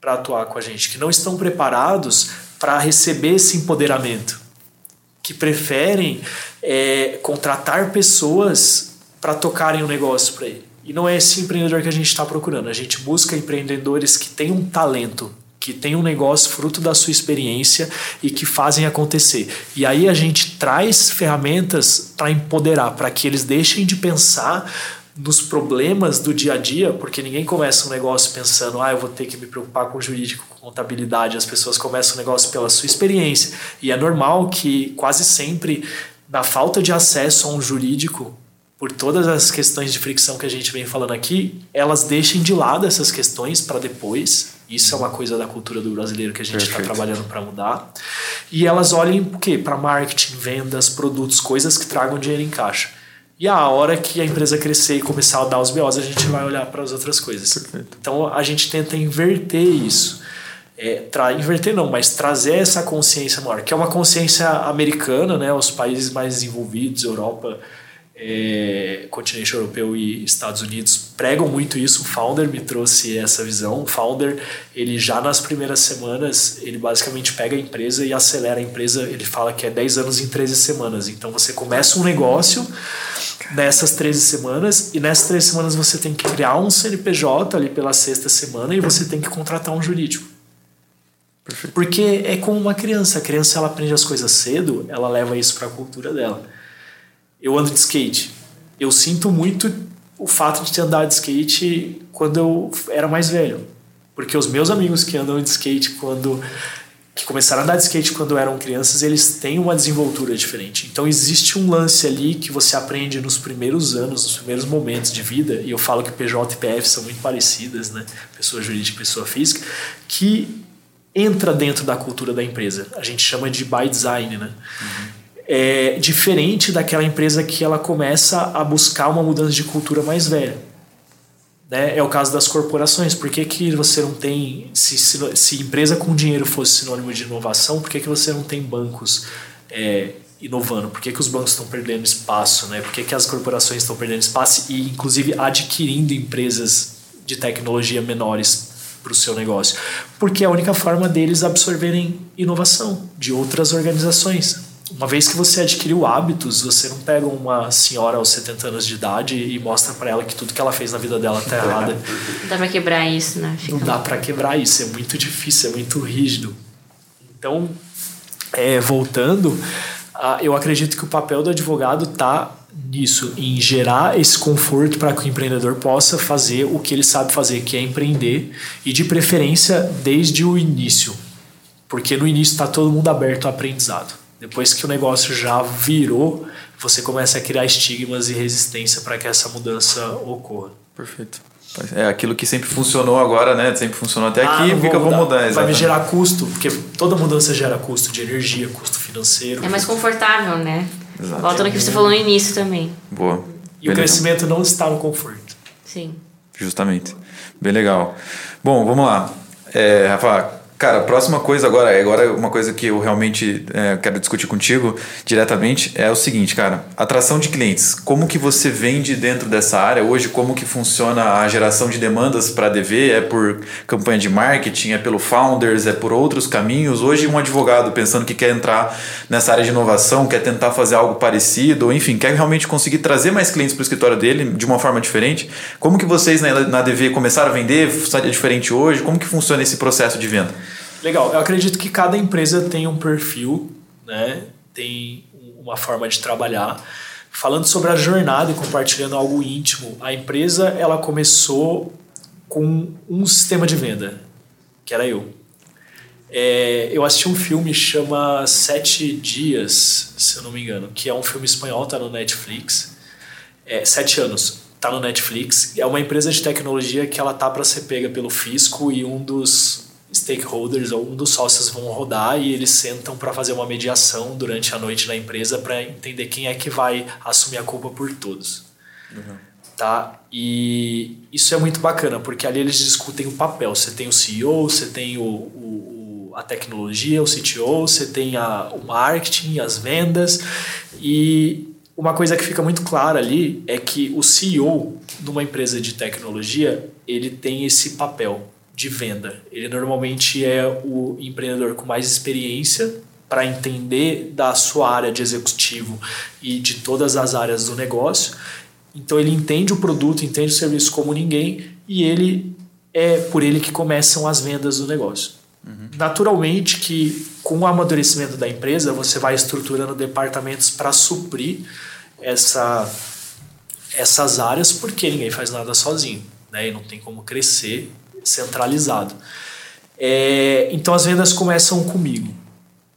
para atuar com a gente, que não estão preparados para receber esse empoderamento, que preferem é, contratar pessoas para tocarem o um negócio para ele. E não é esse empreendedor que a gente está procurando. A gente busca empreendedores que têm um talento, que têm um negócio fruto da sua experiência e que fazem acontecer. E aí a gente traz ferramentas para empoderar, para que eles deixem de pensar nos problemas do dia a dia, porque ninguém começa um negócio pensando, ah, eu vou ter que me preocupar com jurídico, com contabilidade. As pessoas começam o negócio pela sua experiência. E é normal que quase sempre, na falta de acesso a um jurídico, por todas as questões de fricção que a gente vem falando aqui, elas deixem de lado essas questões para depois. Isso é uma coisa da cultura do brasileiro que a gente está trabalhando para mudar. E elas olhem o quê? Para marketing, vendas, produtos, coisas que tragam dinheiro em caixa. E a hora que a empresa crescer e começar a dar os BOs, a gente vai olhar para as outras coisas. Perfeito. Então a gente tenta inverter isso. É, tra inverter não, mas trazer essa consciência maior, que é uma consciência americana, né? Os países mais desenvolvidos, Europa, é, continente europeu e Estados Unidos pregam muito isso. O founder me trouxe essa visão. O founder, ele já nas primeiras semanas, ele basicamente pega a empresa e acelera a empresa. Ele fala que é 10 anos em 13 semanas. Então você começa um negócio nessas 13 semanas e nessas 13 semanas você tem que criar um CNPJ ali pela sexta semana e você tem que contratar um jurídico. Perfeito. Porque é como uma criança. A criança ela aprende as coisas cedo, ela leva isso para a cultura dela eu ando de skate. Eu sinto muito o fato de ter andado de skate quando eu era mais velho. Porque os meus amigos que andam de skate quando que começaram a andar de skate quando eram crianças, eles têm uma desenvoltura diferente. Então existe um lance ali que você aprende nos primeiros anos, nos primeiros momentos de vida, e eu falo que PJ e PF são muito parecidas, né? Pessoa jurídica e pessoa física, que entra dentro da cultura da empresa. A gente chama de by design, né? Uhum é diferente daquela empresa que ela começa a buscar uma mudança de cultura mais velha. Né? É o caso das corporações. Por que, que você não tem. Se, se, se empresa com dinheiro fosse sinônimo de inovação, por que, que você não tem bancos é, inovando? Por que, que os bancos estão perdendo espaço? Né? Por que, que as corporações estão perdendo espaço e, inclusive, adquirindo empresas de tecnologia menores para o seu negócio? Porque é a única forma deles absorverem inovação de outras organizações uma vez que você adquiriu hábitos, você não pega uma senhora aos 70 anos de idade e mostra para ela que tudo que ela fez na vida dela tá errada. Não dá pra quebrar isso, né? Fica... Não dá para quebrar isso, é muito difícil, é muito rígido. Então, é, voltando, ah, eu acredito que o papel do advogado está nisso, em gerar esse conforto para que o empreendedor possa fazer o que ele sabe fazer, que é empreender, e de preferência desde o início, porque no início está todo mundo aberto ao aprendizado. Depois que o negócio já virou, você começa a criar estigmas e resistência para que essa mudança ocorra. Perfeito. É aquilo que sempre funcionou agora, né? Sempre funcionou até Ah, aqui, fica vou vou mudar. mudar. Vai me gerar custo, porque toda mudança gera custo de energia, custo financeiro. É mais confortável, né? Exato. Volta no que você falou no início também. Boa. E o Beleza. crescimento não está no conforto. Sim. Justamente. Bem legal. Bom, vamos lá. É, Rafa, cara, a próxima coisa agora, agora uma coisa que eu realmente é, quero discutir contigo diretamente é o seguinte, cara. Atração de clientes. Como que você vende dentro dessa área? Hoje, como que funciona a geração de demandas para DV? É por campanha de marketing? É pelo Founders? É por outros caminhos? Hoje, um advogado pensando que quer entrar nessa área de inovação, quer tentar fazer algo parecido, ou enfim, quer realmente conseguir trazer mais clientes para o escritório dele de uma forma diferente. Como que vocês na, na DV começaram a vender? É diferente hoje? Como que funciona esse processo de venda? Legal, eu acredito que cada empresa tem um perfil, né? tem uma forma de trabalhar. Falando sobre a jornada e compartilhando algo íntimo, a empresa ela começou com um sistema de venda, que era eu. É, eu assisti um filme chama Sete Dias, se eu não me engano, que é um filme espanhol, tá no Netflix. É, Sete anos, tá no Netflix. É uma empresa de tecnologia que ela tá para ser pega pelo fisco e um dos stakeholders ou um dos sócios vão rodar e eles sentam para fazer uma mediação durante a noite na empresa para entender quem é que vai assumir a culpa por todos. Tá? E isso é muito bacana, porque ali eles discutem o papel. Você tem o CEO, você tem o, o, a tecnologia, o CTO, você tem a, o marketing, as vendas. E uma coisa que fica muito clara ali é que o CEO de uma empresa de tecnologia, ele tem esse papel de venda. Ele normalmente é o empreendedor com mais experiência para entender da sua área de executivo e de todas as áreas do negócio. Então ele entende o produto, entende o serviço como ninguém e ele é por ele que começam as vendas do negócio. Naturalmente que com o amadurecimento da empresa você vai estruturando departamentos para suprir essa essas áreas porque ninguém faz nada sozinho, né? E não tem como crescer centralizado. É, então as vendas começam comigo.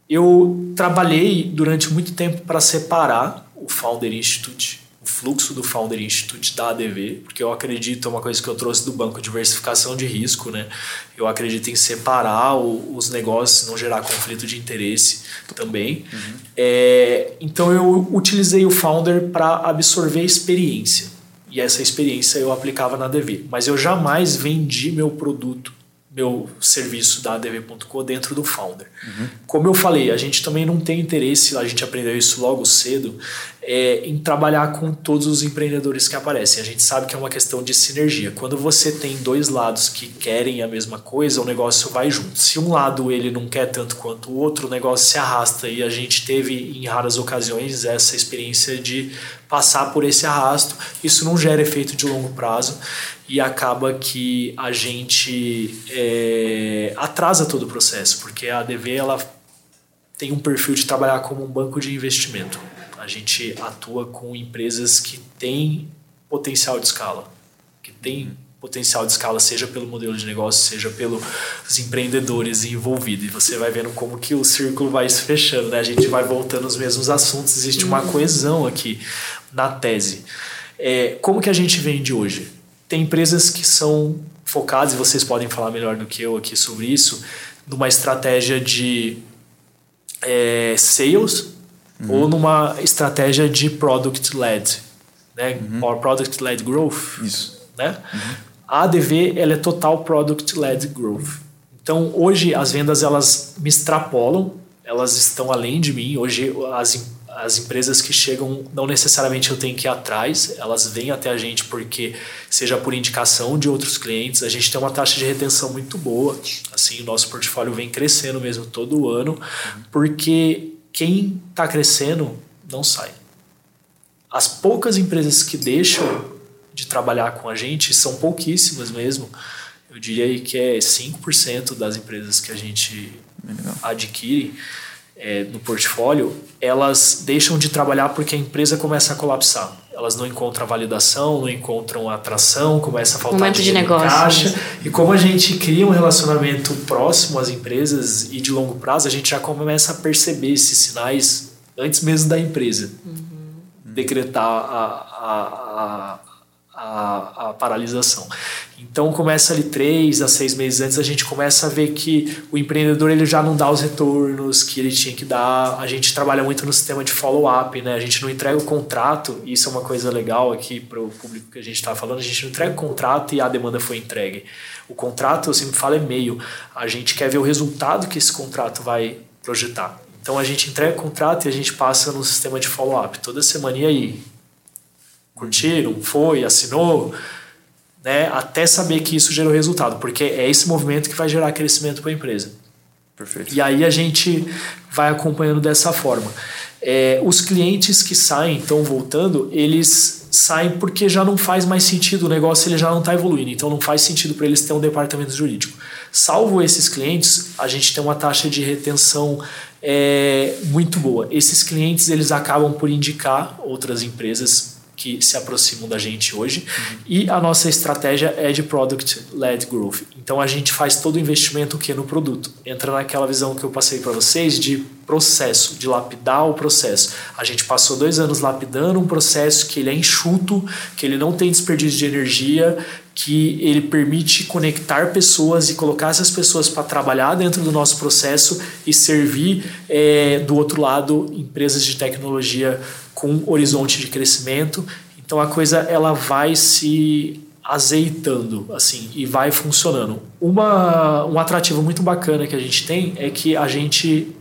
Eu trabalhei durante muito tempo para separar o Founder Institute, o fluxo do Founder Institute da ADV, porque eu acredito, é uma coisa que eu trouxe do banco, diversificação de risco, né? Eu acredito em separar o- os negócios, não gerar conflito de interesse também. É, então eu utilizei o Founder para absorver experiência. E essa experiência eu aplicava na ADV. Mas eu jamais vendi meu produto meu serviço da ADV.com dentro do Founder. Como eu falei, a gente também não tem interesse, a gente aprendeu isso logo cedo, é, em trabalhar com todos os empreendedores que aparecem. A gente sabe que é uma questão de sinergia. Quando você tem dois lados que querem a mesma coisa, o negócio vai junto. Se um lado ele não quer tanto quanto o outro, o negócio se arrasta. E a gente teve, em raras ocasiões, essa experiência de passar por esse arrasto. Isso não gera efeito de longo prazo e acaba que a gente é, atrasa todo o processo, porque a ADV ela tem um perfil de trabalhar como um banco de investimento. A gente atua com empresas que têm potencial de escala, que têm potencial de escala, seja pelo modelo de negócio, seja pelos empreendedores envolvidos. E você vai vendo como que o círculo vai se fechando, né? A gente vai voltando aos mesmos assuntos, existe uma coesão aqui na tese. É, como que a gente vende hoje? Tem empresas que são focadas, e vocês podem falar melhor do que eu aqui sobre isso, numa estratégia de é, sales ou numa estratégia de product led, né? Or product led growth, Isso. né? A ADV ela é total product led growth. Então hoje as vendas elas me extrapolam, elas estão além de mim. Hoje as, as empresas que chegam não necessariamente eu tenho que ir atrás, elas vêm até a gente porque seja por indicação de outros clientes. A gente tem uma taxa de retenção muito boa. Assim, o nosso portfólio vem crescendo mesmo todo ano, porque quem está crescendo não sai. As poucas empresas que deixam de trabalhar com a gente são pouquíssimas mesmo. Eu diria que é 5% das empresas que a gente legal. adquire é, no portfólio, elas deixam de trabalhar porque a empresa começa a colapsar. Elas não encontram validação, não encontram atração, começa a faltar Momento de negócio, caixa. E como a gente cria um relacionamento próximo às empresas e de longo prazo, a gente já começa a perceber esses sinais antes mesmo da empresa decretar a, a, a, a, a paralisação. Então começa ali três a seis meses antes a gente começa a ver que o empreendedor ele já não dá os retornos que ele tinha que dar. A gente trabalha muito no sistema de follow-up, né? A gente não entrega o contrato. E isso é uma coisa legal aqui para o público que a gente está falando. A gente não entrega o contrato e a demanda foi entregue. O contrato, eu sempre falo, é meio. A gente quer ver o resultado que esse contrato vai projetar. Então a gente entrega o contrato e a gente passa no sistema de follow-up toda semana. E aí? Curtiram? Foi? Assinou? Né? Até saber que isso gerou resultado, porque é esse movimento que vai gerar crescimento para a empresa. Perfeito. E aí a gente vai acompanhando dessa forma. É, os clientes que saem, estão voltando, eles saem porque já não faz mais sentido, o negócio ele já não está evoluindo, então não faz sentido para eles ter um departamento jurídico. Salvo esses clientes, a gente tem uma taxa de retenção é, muito boa. Esses clientes eles acabam por indicar outras empresas que se aproximam da gente hoje. E a nossa estratégia é de product-led growth. Então a gente faz todo o investimento que no produto. Entra naquela visão que eu passei para vocês de processo, de lapidar o processo. A gente passou dois anos lapidando um processo que ele é enxuto, que ele não tem desperdício de energia, que ele permite conectar pessoas e colocar essas pessoas para trabalhar dentro do nosso processo e servir é, do outro lado empresas de tecnologia com horizonte de crescimento. Então a coisa ela vai se azeitando assim e vai funcionando. Uma, um atrativo muito bacana que a gente tem é que a gente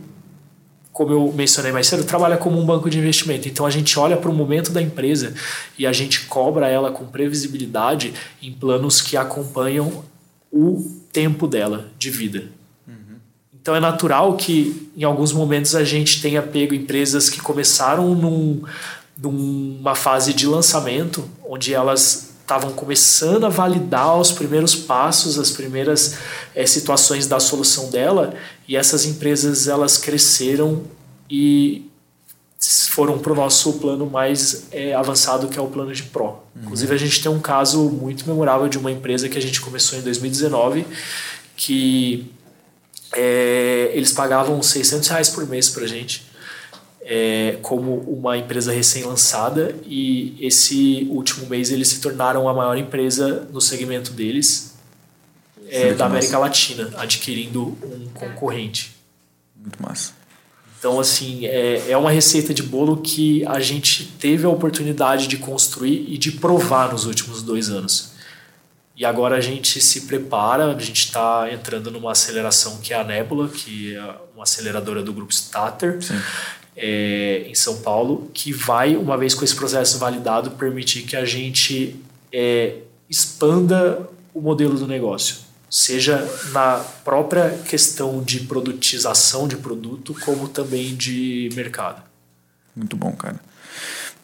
como eu mencionei mais cedo, trabalha como um banco de investimento. Então a gente olha para o momento da empresa e a gente cobra ela com previsibilidade em planos que acompanham o tempo dela de vida. Então é natural que em alguns momentos a gente tenha pego empresas que começaram num, numa fase de lançamento, onde elas estavam começando a validar os primeiros passos, as primeiras é, situações da solução dela, e essas empresas elas cresceram e foram para o nosso plano mais é, avançado, que é o plano de Pro. Uhum. Inclusive, a gente tem um caso muito memorável de uma empresa que a gente começou em 2019, que é, eles pagavam 600 reais por mês para a gente, é, como uma empresa recém-lançada, e esse último mês eles se tornaram a maior empresa no segmento deles, é, da América massa. Latina, adquirindo um concorrente. Muito massa. Então, assim, é, é uma receita de bolo que a gente teve a oportunidade de construir e de provar nos últimos dois anos. E agora a gente se prepara, a gente está entrando numa aceleração que é a Nebula, que é uma aceleradora do grupo Stater, é, em São Paulo, que vai, uma vez com esse processo validado, permitir que a gente é, expanda o modelo do negócio seja na própria questão de produtização de produto, como também de mercado. Muito bom, cara.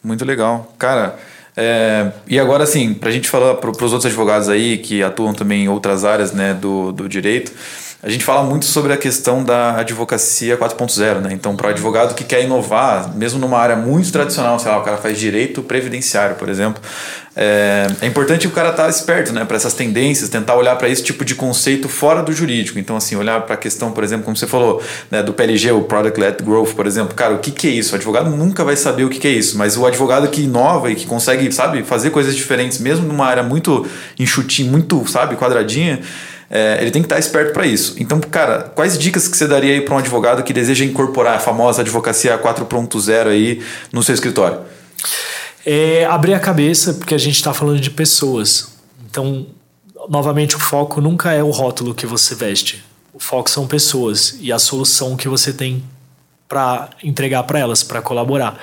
Muito legal. Cara, é, e agora assim, para a gente falar para os outros advogados aí que atuam também em outras áreas né, do, do direito, a gente fala muito sobre a questão da advocacia 4.0, né? Então, para o advogado que quer inovar, mesmo numa área muito tradicional, sei lá, o cara faz direito previdenciário, por exemplo, é, é importante o cara estar tá esperto, né, para essas tendências, tentar olhar para esse tipo de conceito fora do jurídico. Então, assim, olhar para a questão, por exemplo, como você falou, né, do PLG, o Product Led Growth, por exemplo, cara, o que, que é isso? O advogado nunca vai saber o que, que é isso, mas o advogado que inova e que consegue, sabe, fazer coisas diferentes, mesmo numa área muito enxutinha, muito, sabe, quadradinha é, ele tem que estar esperto para isso. Então, cara, quais dicas que você daria aí para um advogado que deseja incorporar a famosa advocacia 4.0 aí no seu escritório? É abrir a cabeça, porque a gente está falando de pessoas. Então, novamente, o foco nunca é o rótulo que você veste. O foco são pessoas e a solução que você tem para entregar para elas, para colaborar.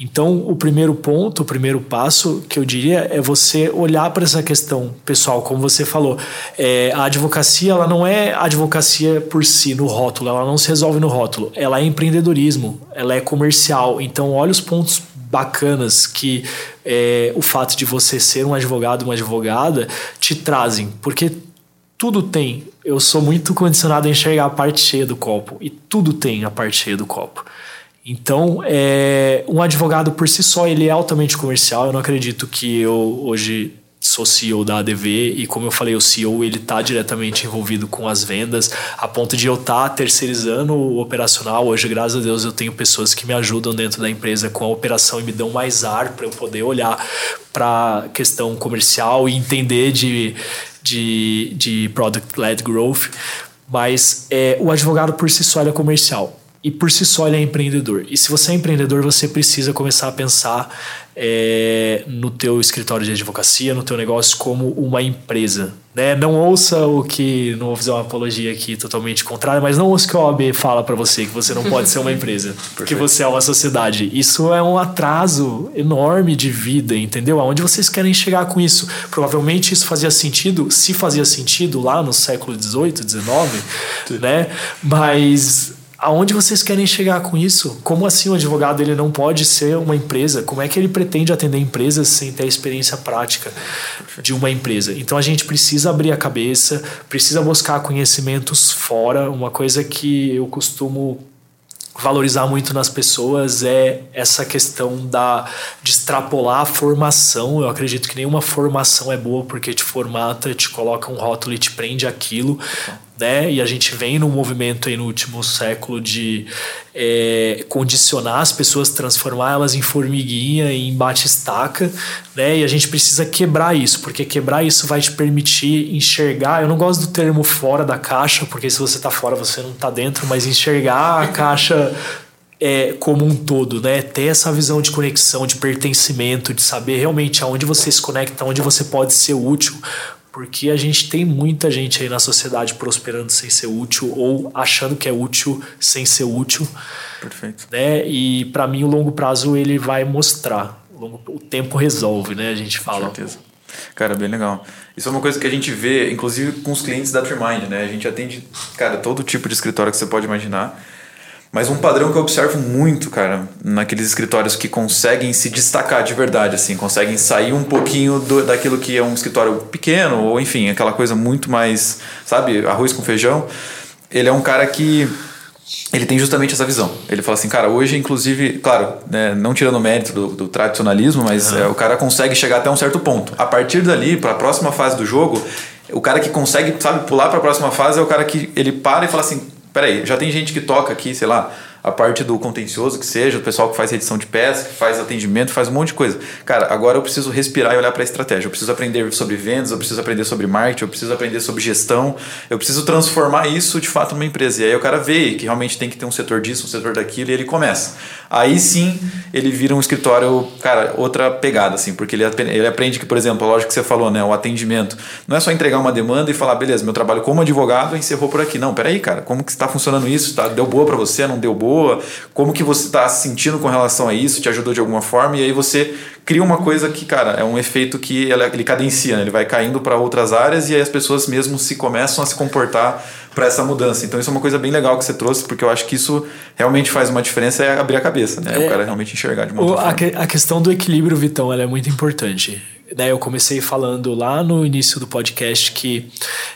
Então, o primeiro ponto, o primeiro passo que eu diria é você olhar para essa questão pessoal, como você falou. É, a advocacia, ela não é advocacia por si, no rótulo, ela não se resolve no rótulo. Ela é empreendedorismo, ela é comercial. Então, olha os pontos bacanas que é, o fato de você ser um advogado, uma advogada, te trazem. Porque tudo tem. Eu sou muito condicionado a enxergar a parte cheia do copo. E tudo tem a parte cheia do copo. Então, é, um advogado por si só, ele é altamente comercial. Eu não acredito que eu hoje sou CEO da ADV e como eu falei, o CEO ele está diretamente envolvido com as vendas, a ponto de eu estar tá terceirizando o operacional. Hoje, graças a Deus, eu tenho pessoas que me ajudam dentro da empresa com a operação e me dão mais ar para eu poder olhar para a questão comercial e entender de, de, de product-led growth. Mas é, o advogado por si só é comercial e por si só ele é empreendedor. E se você é empreendedor, você precisa começar a pensar é, no teu escritório de advocacia, no teu negócio como uma empresa. Né? Não ouça o que, não vou fazer uma apologia aqui totalmente contrária, mas não ouça o que a OAB fala para você, que você não pode ser uma empresa, que você é uma sociedade. Isso é um atraso enorme de vida, entendeu? Aonde vocês querem chegar com isso? Provavelmente isso fazia sentido, se fazia sentido lá no século XVIII, XIX, né? Mas aonde vocês querem chegar com isso? Como assim o advogado ele não pode ser uma empresa? Como é que ele pretende atender empresas sem ter a experiência prática de uma empresa? Então a gente precisa abrir a cabeça, precisa buscar conhecimentos fora. Uma coisa que eu costumo valorizar muito nas pessoas é essa questão da de extrapolar a formação. Eu acredito que nenhuma formação é boa porque te formata, te coloca um rótulo e te prende aquilo né? E a gente vem num movimento aí no último século de é, condicionar as pessoas, transformar elas em formiguinha, em bate-estaca, né? E a gente precisa quebrar isso, porque quebrar isso vai te permitir enxergar. Eu não gosto do termo fora da caixa, porque se você está fora, você não está dentro, mas enxergar a caixa é, como um todo, né? Ter essa visão de conexão, de pertencimento, de saber realmente aonde você se conecta, onde você pode ser útil porque a gente tem muita gente aí na sociedade prosperando sem ser útil ou achando que é útil sem ser útil. Perfeito. Né? E para mim o longo prazo ele vai mostrar. O tempo resolve, né? A gente fala. Com certeza. Cara, bem legal. Isso é uma coisa que a gente vê, inclusive com os clientes da Trimind, né? A gente atende, cara, todo tipo de escritório que você pode imaginar. Mas um padrão que eu observo muito, cara, naqueles escritórios que conseguem se destacar de verdade, assim, conseguem sair um pouquinho do, daquilo que é um escritório pequeno, ou enfim, aquela coisa muito mais, sabe, arroz com feijão. Ele é um cara que ele tem justamente essa visão. Ele fala assim, cara, hoje, inclusive, claro, né, não tirando o mérito do, do tradicionalismo, mas uhum. é, o cara consegue chegar até um certo ponto. A partir dali, para a próxima fase do jogo, o cara que consegue, sabe, pular para a próxima fase é o cara que ele para e fala assim, peraí, já tem gente que toca aqui, sei lá, a parte do contencioso, que seja, o pessoal que faz edição de peça, que faz atendimento, faz um monte de coisa. Cara, agora eu preciso respirar e olhar para a estratégia. Eu preciso aprender sobre vendas, eu preciso aprender sobre marketing, eu preciso aprender sobre gestão, eu preciso transformar isso de fato numa empresa. E aí o cara vê que realmente tem que ter um setor disso, um setor daquilo, e ele começa. Aí sim ele vira um escritório, cara, outra pegada, assim, porque ele, ele aprende que, por exemplo, a lógica que você falou, né, o atendimento, não é só entregar uma demanda e falar, beleza, meu trabalho como advogado encerrou por aqui. Não, peraí, cara, como que está funcionando isso? Tá, deu boa para você, não deu boa? Boa, como que você está se sentindo com relação a isso, te ajudou de alguma forma, e aí você cria uma coisa que, cara, é um efeito que ele cadencia, né? ele vai caindo para outras áreas e aí as pessoas mesmo se começam a se comportar para essa mudança. Então isso é uma coisa bem legal que você trouxe, porque eu acho que isso realmente faz uma diferença é abrir a cabeça, né? É, o cara realmente enxergar de uma outra a, forma. a questão do equilíbrio, Vitão, ela é muito importante né, eu comecei falando lá no início do podcast que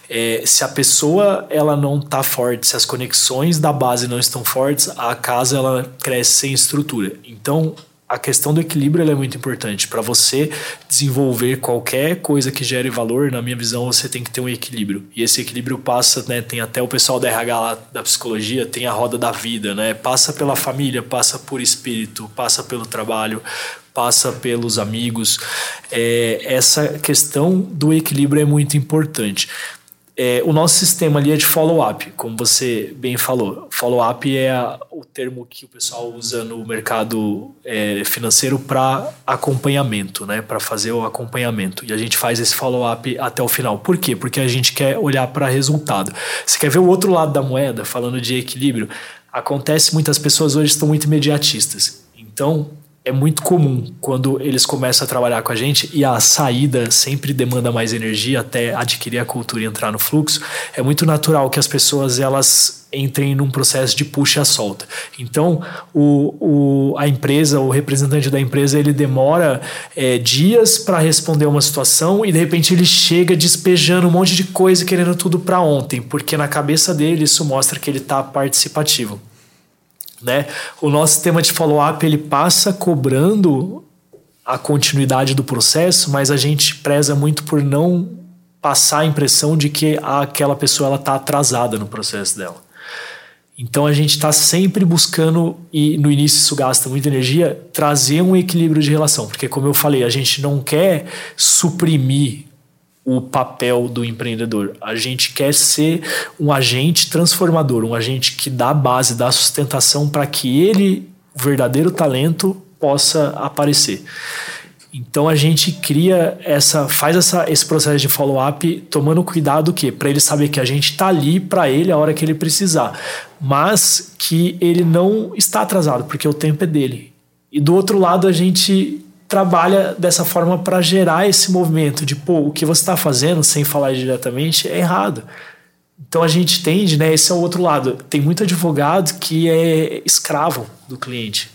é, se a pessoa ela não está forte, se as conexões da base não estão fortes, a casa ela cresce sem estrutura. Então a questão do equilíbrio é muito importante. Para você desenvolver qualquer coisa que gere valor, na minha visão, você tem que ter um equilíbrio. E esse equilíbrio passa, né? Tem até o pessoal da RH lá, da psicologia, tem a roda da vida, né? Passa pela família, passa por espírito, passa pelo trabalho, passa pelos amigos. É, essa questão do equilíbrio é muito importante. É, o nosso sistema ali é de follow-up, como você bem falou. Follow-up é a, o termo que o pessoal usa no mercado é, financeiro para acompanhamento, né? para fazer o acompanhamento. E a gente faz esse follow-up até o final. Por quê? Porque a gente quer olhar para resultado. Você quer ver o outro lado da moeda, falando de equilíbrio? Acontece, muitas pessoas hoje estão muito imediatistas. Então, é muito comum quando eles começam a trabalhar com a gente e a saída sempre demanda mais energia até adquirir a cultura e entrar no fluxo, é muito natural que as pessoas elas entrem num processo de puxa-solta. Então, o, o, a empresa, o representante da empresa, ele demora é, dias para responder uma situação e de repente ele chega despejando um monte de coisa, querendo tudo para ontem, porque na cabeça dele isso mostra que ele está participativo. Né? O nosso sistema de follow-up ele passa cobrando a continuidade do processo, mas a gente preza muito por não passar a impressão de que aquela pessoa está atrasada no processo dela. Então a gente está sempre buscando, e no início isso gasta muita energia, trazer um equilíbrio de relação. Porque, como eu falei, a gente não quer suprimir o papel do empreendedor. A gente quer ser um agente transformador, um agente que dá base, dá sustentação para que ele, o verdadeiro talento, possa aparecer. Então a gente cria essa, faz essa, esse processo de follow-up tomando cuidado que para ele saber que a gente está ali para ele a hora que ele precisar, mas que ele não está atrasado porque o tempo é dele. E do outro lado a gente trabalha dessa forma para gerar esse movimento de, pô, o que você está fazendo, sem falar diretamente, é errado. Então a gente tende, né? Esse é o outro lado. Tem muito advogado que é escravo do cliente,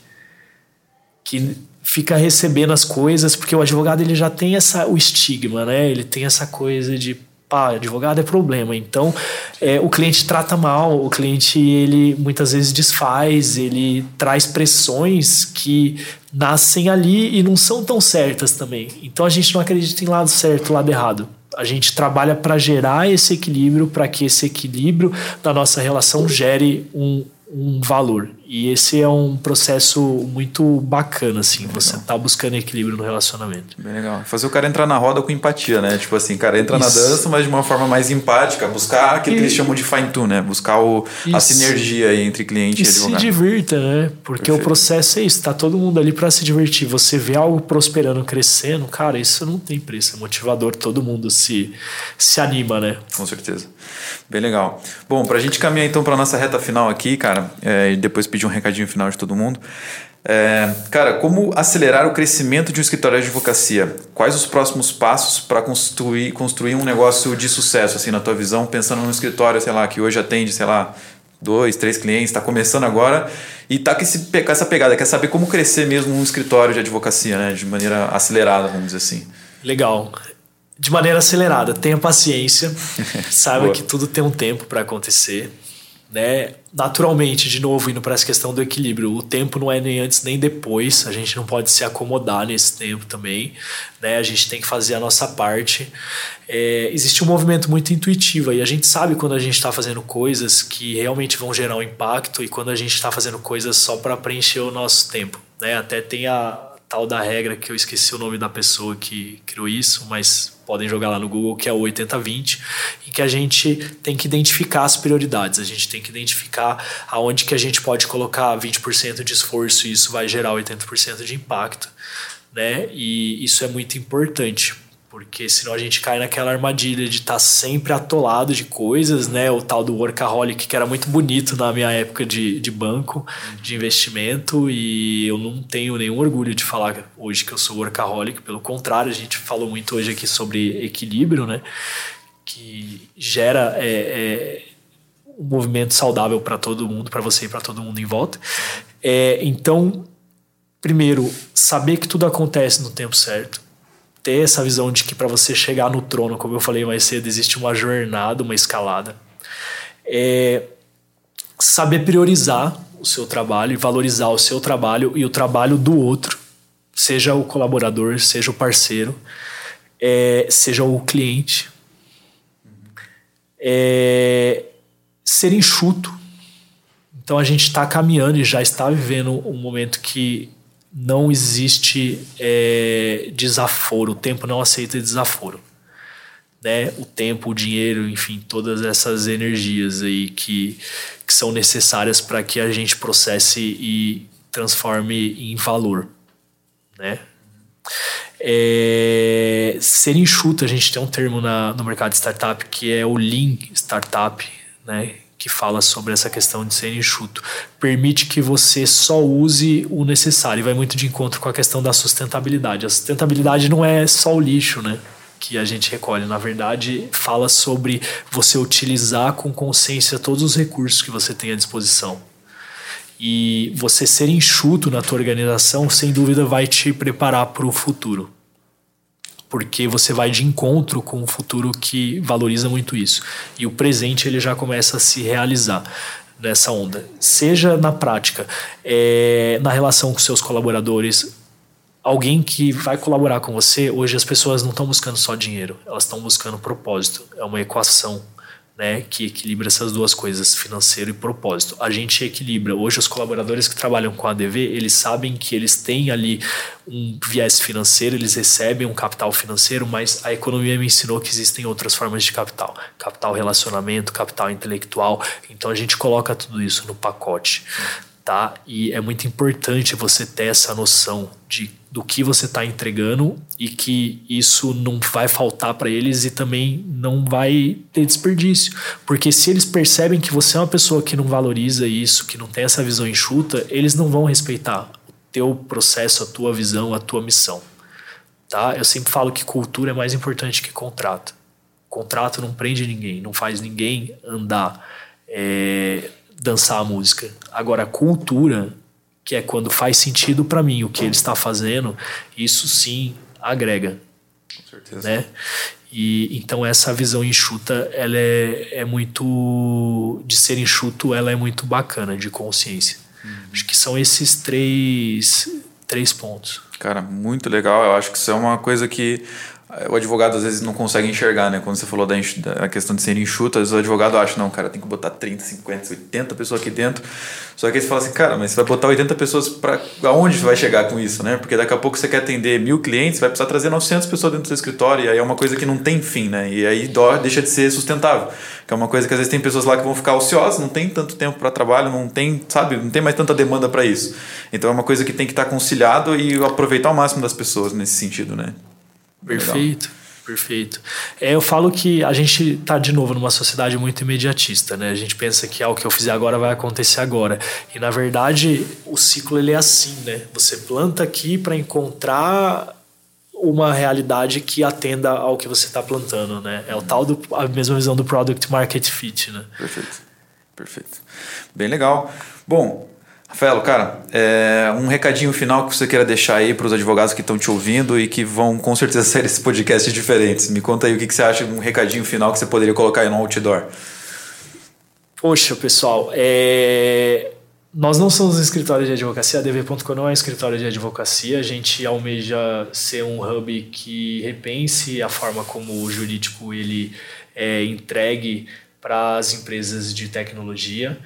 que fica recebendo as coisas porque o advogado ele já tem essa o estigma, né? Ele tem essa coisa de pá, advogado é problema. Então, é, o cliente trata mal, o cliente ele muitas vezes desfaz, ele traz pressões que nascem ali e não são tão certas também. Então a gente não acredita em lado certo, lado errado. A gente trabalha para gerar esse equilíbrio, para que esse equilíbrio da nossa relação gere um, um valor. E esse é um processo muito bacana, assim. Você tá buscando equilíbrio no relacionamento. Bem legal. Fazer o cara entrar na roda com empatia, né? Tipo assim, cara entra Isso. na dança, mas de uma forma mais empática. Buscar aquilo e... que eles chamam de fine tune, né? Buscar o, a sinergia aí entre cliente e, e advogado. se divirta, né? Porque Perfeito. o processo é isso. Tá todo mundo ali para se divertir. Você vê algo prosperando, crescendo, cara, isso não tem preço. É motivador. Todo mundo se, se anima, né? Com certeza. Bem legal. Bom, pra gente caminhar então pra nossa reta final aqui, cara, é, e depois pedir um recadinho final de todo mundo. É, cara, como acelerar o crescimento de um escritório de advocacia? Quais os próximos passos para construir, construir um negócio de sucesso, assim, na tua visão, pensando num escritório, sei lá, que hoje atende, sei lá, dois, três clientes, está começando agora e está com, com, essa pegada, quer saber como crescer mesmo um escritório de advocacia, né, de maneira acelerada, vamos dizer assim. Legal. De maneira acelerada, tenha paciência, saiba que tudo tem um tempo para acontecer né? Naturalmente, de novo, indo para essa questão do equilíbrio, o tempo não é nem antes nem depois, a gente não pode se acomodar nesse tempo também, né? A gente tem que fazer a nossa parte. É, existe um movimento muito intuitivo e a gente sabe quando a gente está fazendo coisas que realmente vão gerar um impacto e quando a gente está fazendo coisas só para preencher o nosso tempo, né? Até tem a tal da regra que eu esqueci o nome da pessoa que criou isso, mas podem jogar lá no Google, que é o 80-20, em que a gente tem que identificar as prioridades, a gente tem que identificar aonde que a gente pode colocar 20% de esforço e isso vai gerar 80% de impacto, né? E isso é muito importante, porque senão a gente cai naquela armadilha de estar tá sempre atolado de coisas, né? O tal do workaholic, que era muito bonito na minha época de, de banco, de investimento, e eu não tenho nenhum orgulho de falar hoje que eu sou workaholic, pelo contrário, a gente falou muito hoje aqui sobre equilíbrio, né? Que gera é, é, um movimento saudável para todo mundo, para você e para todo mundo em volta. É, então, primeiro, saber que tudo acontece no tempo certo ter essa visão de que para você chegar no trono, como eu falei mais cedo, existe uma jornada, uma escalada. É saber priorizar o seu trabalho e valorizar o seu trabalho e o trabalho do outro, seja o colaborador, seja o parceiro, é, seja o cliente. É, ser enxuto. Então a gente está caminhando e já está vivendo um momento que não existe é, desaforo, o tempo não aceita desaforo. Né? O tempo, o dinheiro, enfim, todas essas energias aí que, que são necessárias para que a gente processe e transforme em valor. Né? É, ser enxuto, a gente tem um termo na, no mercado de startup que é o Lean Startup, né? Que fala sobre essa questão de ser enxuto. Permite que você só use o necessário e vai muito de encontro com a questão da sustentabilidade. A sustentabilidade não é só o lixo, né? Que a gente recolhe. Na verdade, fala sobre você utilizar com consciência todos os recursos que você tem à disposição. E você ser enxuto na tua organização, sem dúvida, vai te preparar para o futuro porque você vai de encontro com um futuro que valoriza muito isso. E o presente ele já começa a se realizar nessa onda. Seja na prática, é, na relação com seus colaboradores, alguém que vai colaborar com você, hoje as pessoas não estão buscando só dinheiro, elas estão buscando propósito. É uma equação né, que equilibra essas duas coisas, financeiro e propósito. A gente equilibra. Hoje os colaboradores que trabalham com a ADV, eles sabem que eles têm ali um viés financeiro, eles recebem um capital financeiro, mas a economia me ensinou que existem outras formas de capital. Capital relacionamento, capital intelectual. Então a gente coloca tudo isso no pacote tá? E é muito importante você ter essa noção de do que você está entregando e que isso não vai faltar para eles e também não vai ter desperdício, porque se eles percebem que você é uma pessoa que não valoriza isso, que não tem essa visão enxuta, eles não vão respeitar o teu processo, a tua visão, a tua missão, tá? Eu sempre falo que cultura é mais importante que contrato. Contrato não prende ninguém, não faz ninguém andar é, dançar a música. Agora, cultura, que é quando faz sentido para mim o que ele está fazendo, isso sim agrega. Com certeza. Né? E então essa visão enxuta, ela é, é muito de ser enxuto, ela é muito bacana de consciência. Uhum. Acho que são esses três três pontos. Cara, muito legal. Eu acho que isso é uma coisa que o advogado às vezes não consegue enxergar, né? Quando você falou da, da questão de ser enxuta, o advogado acha, não, cara, tem que botar 30, 50, 80 pessoas aqui dentro. Só que aí você fala assim, cara, mas você vai botar 80 pessoas para aonde você vai chegar com isso, né? Porque daqui a pouco você quer atender mil clientes, vai precisar trazer 900 pessoas dentro do seu escritório, e aí é uma coisa que não tem fim, né? E aí dó, deixa de ser sustentável. Que é uma coisa que às vezes tem pessoas lá que vão ficar ociosas, não tem tanto tempo para trabalho, não tem, sabe, não tem mais tanta demanda para isso. Então é uma coisa que tem que estar conciliado e aproveitar o máximo das pessoas nesse sentido, né? Perfeito. Legal. Perfeito. É, eu falo que a gente está de novo numa sociedade muito imediatista, né? A gente pensa que ah, o que eu fizer agora vai acontecer agora. E na verdade, o ciclo ele é assim, né? Você planta aqui para encontrar uma realidade que atenda ao que você está plantando, né? É o tal do a mesma visão do product market fit, né? Perfeito. Perfeito. Bem legal. Bom, Rafaelo, cara, é, um recadinho final que você queira deixar aí para os advogados que estão te ouvindo e que vão com certeza sair esses podcasts diferentes. Me conta aí o que, que você acha, um recadinho final que você poderia colocar aí no outdoor. Poxa, pessoal, é... nós não somos um escritório de advocacia, a DV.com não é um escritório de advocacia, a gente almeja ser um hub que repense a forma como o jurídico ele é entregue para as empresas de tecnologia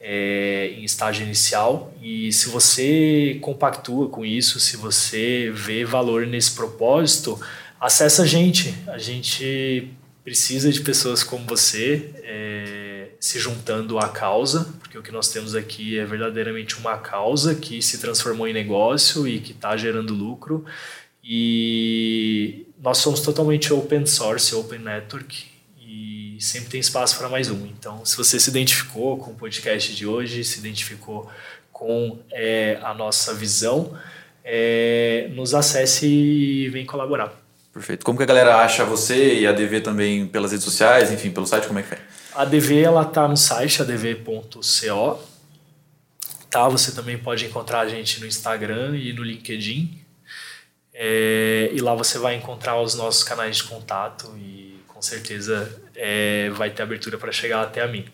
é, em estágio inicial e se você compactua com isso, se você vê valor nesse propósito, acessa a gente. A gente precisa de pessoas como você é, se juntando à causa, porque o que nós temos aqui é verdadeiramente uma causa que se transformou em negócio e que está gerando lucro. E nós somos totalmente open source, open network e sempre tem espaço para mais um. Então, se você se identificou com o podcast de hoje, se identificou com é, a nossa visão, é, nos acesse e vem colaborar. Perfeito. Como que a galera acha você e a DV também pelas redes sociais, enfim, pelo site, como é que é? A DV ela tá no site adv.co. Tá, você também pode encontrar a gente no Instagram e no LinkedIn. É, e lá você vai encontrar os nossos canais de contato e com certeza é, vai ter abertura para chegar até a mim.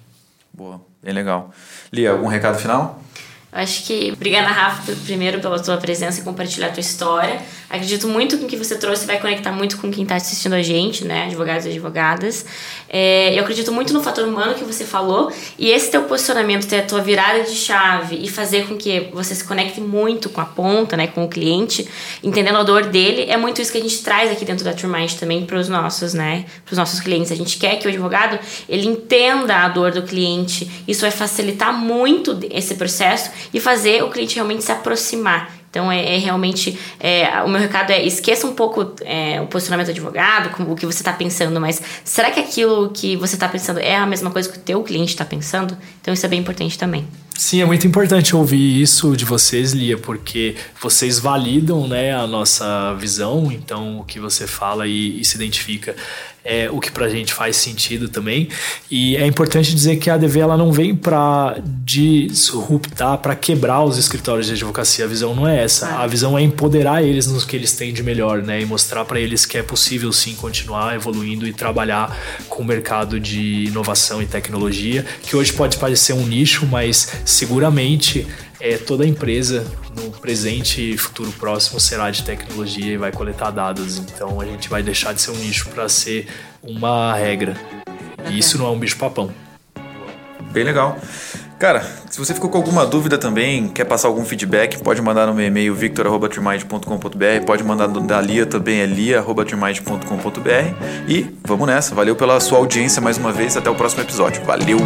Boa, bem legal. Lia, algum recado final? Acho que obrigada, Rafa, primeiro pela tua presença e compartilhar a tua história. Acredito muito que o que você trouxe vai conectar muito com quem está assistindo a gente, né? Advogados e advogadas. É, eu acredito muito no fator humano que você falou e esse teu posicionamento, ter a tua virada de chave e fazer com que você se conecte muito com a ponta, né? Com o cliente, entendendo a dor dele, é muito isso que a gente traz aqui dentro da Turmind também para os nossos, né? Para os nossos clientes. A gente quer que o advogado ele entenda a dor do cliente. Isso vai facilitar muito esse processo e fazer o cliente realmente se aproximar. Então é, é realmente. É, o meu recado é esqueça um pouco é, o posicionamento do advogado, o que você está pensando, mas será que aquilo que você está pensando é a mesma coisa que o teu cliente está pensando? Então isso é bem importante também. Sim, é muito importante ouvir isso de vocês, Lia, porque vocês validam né, a nossa visão, então o que você fala e, e se identifica é o que pra gente faz sentido também. E é importante dizer que a ADV ela não vem para disruptar, para quebrar os escritórios de advocacia. A visão não é essa. A visão é empoderar eles nos que eles têm de melhor, né? E mostrar para eles que é possível sim continuar evoluindo e trabalhar com o mercado de inovação e tecnologia, que hoje pode parecer um nicho, mas seguramente é, toda empresa no presente e futuro próximo será de tecnologia e vai coletar dados. Então a gente vai deixar de ser um nicho para ser uma regra. E isso não é um bicho-papão. Bem legal. Cara, se você ficou com alguma dúvida também, quer passar algum feedback, pode mandar no meu e-mail victor.trimind.com.br, pode mandar da Lia também, é lia.trimind.com.br e vamos nessa. Valeu pela sua audiência mais uma vez, até o próximo episódio. Valeu!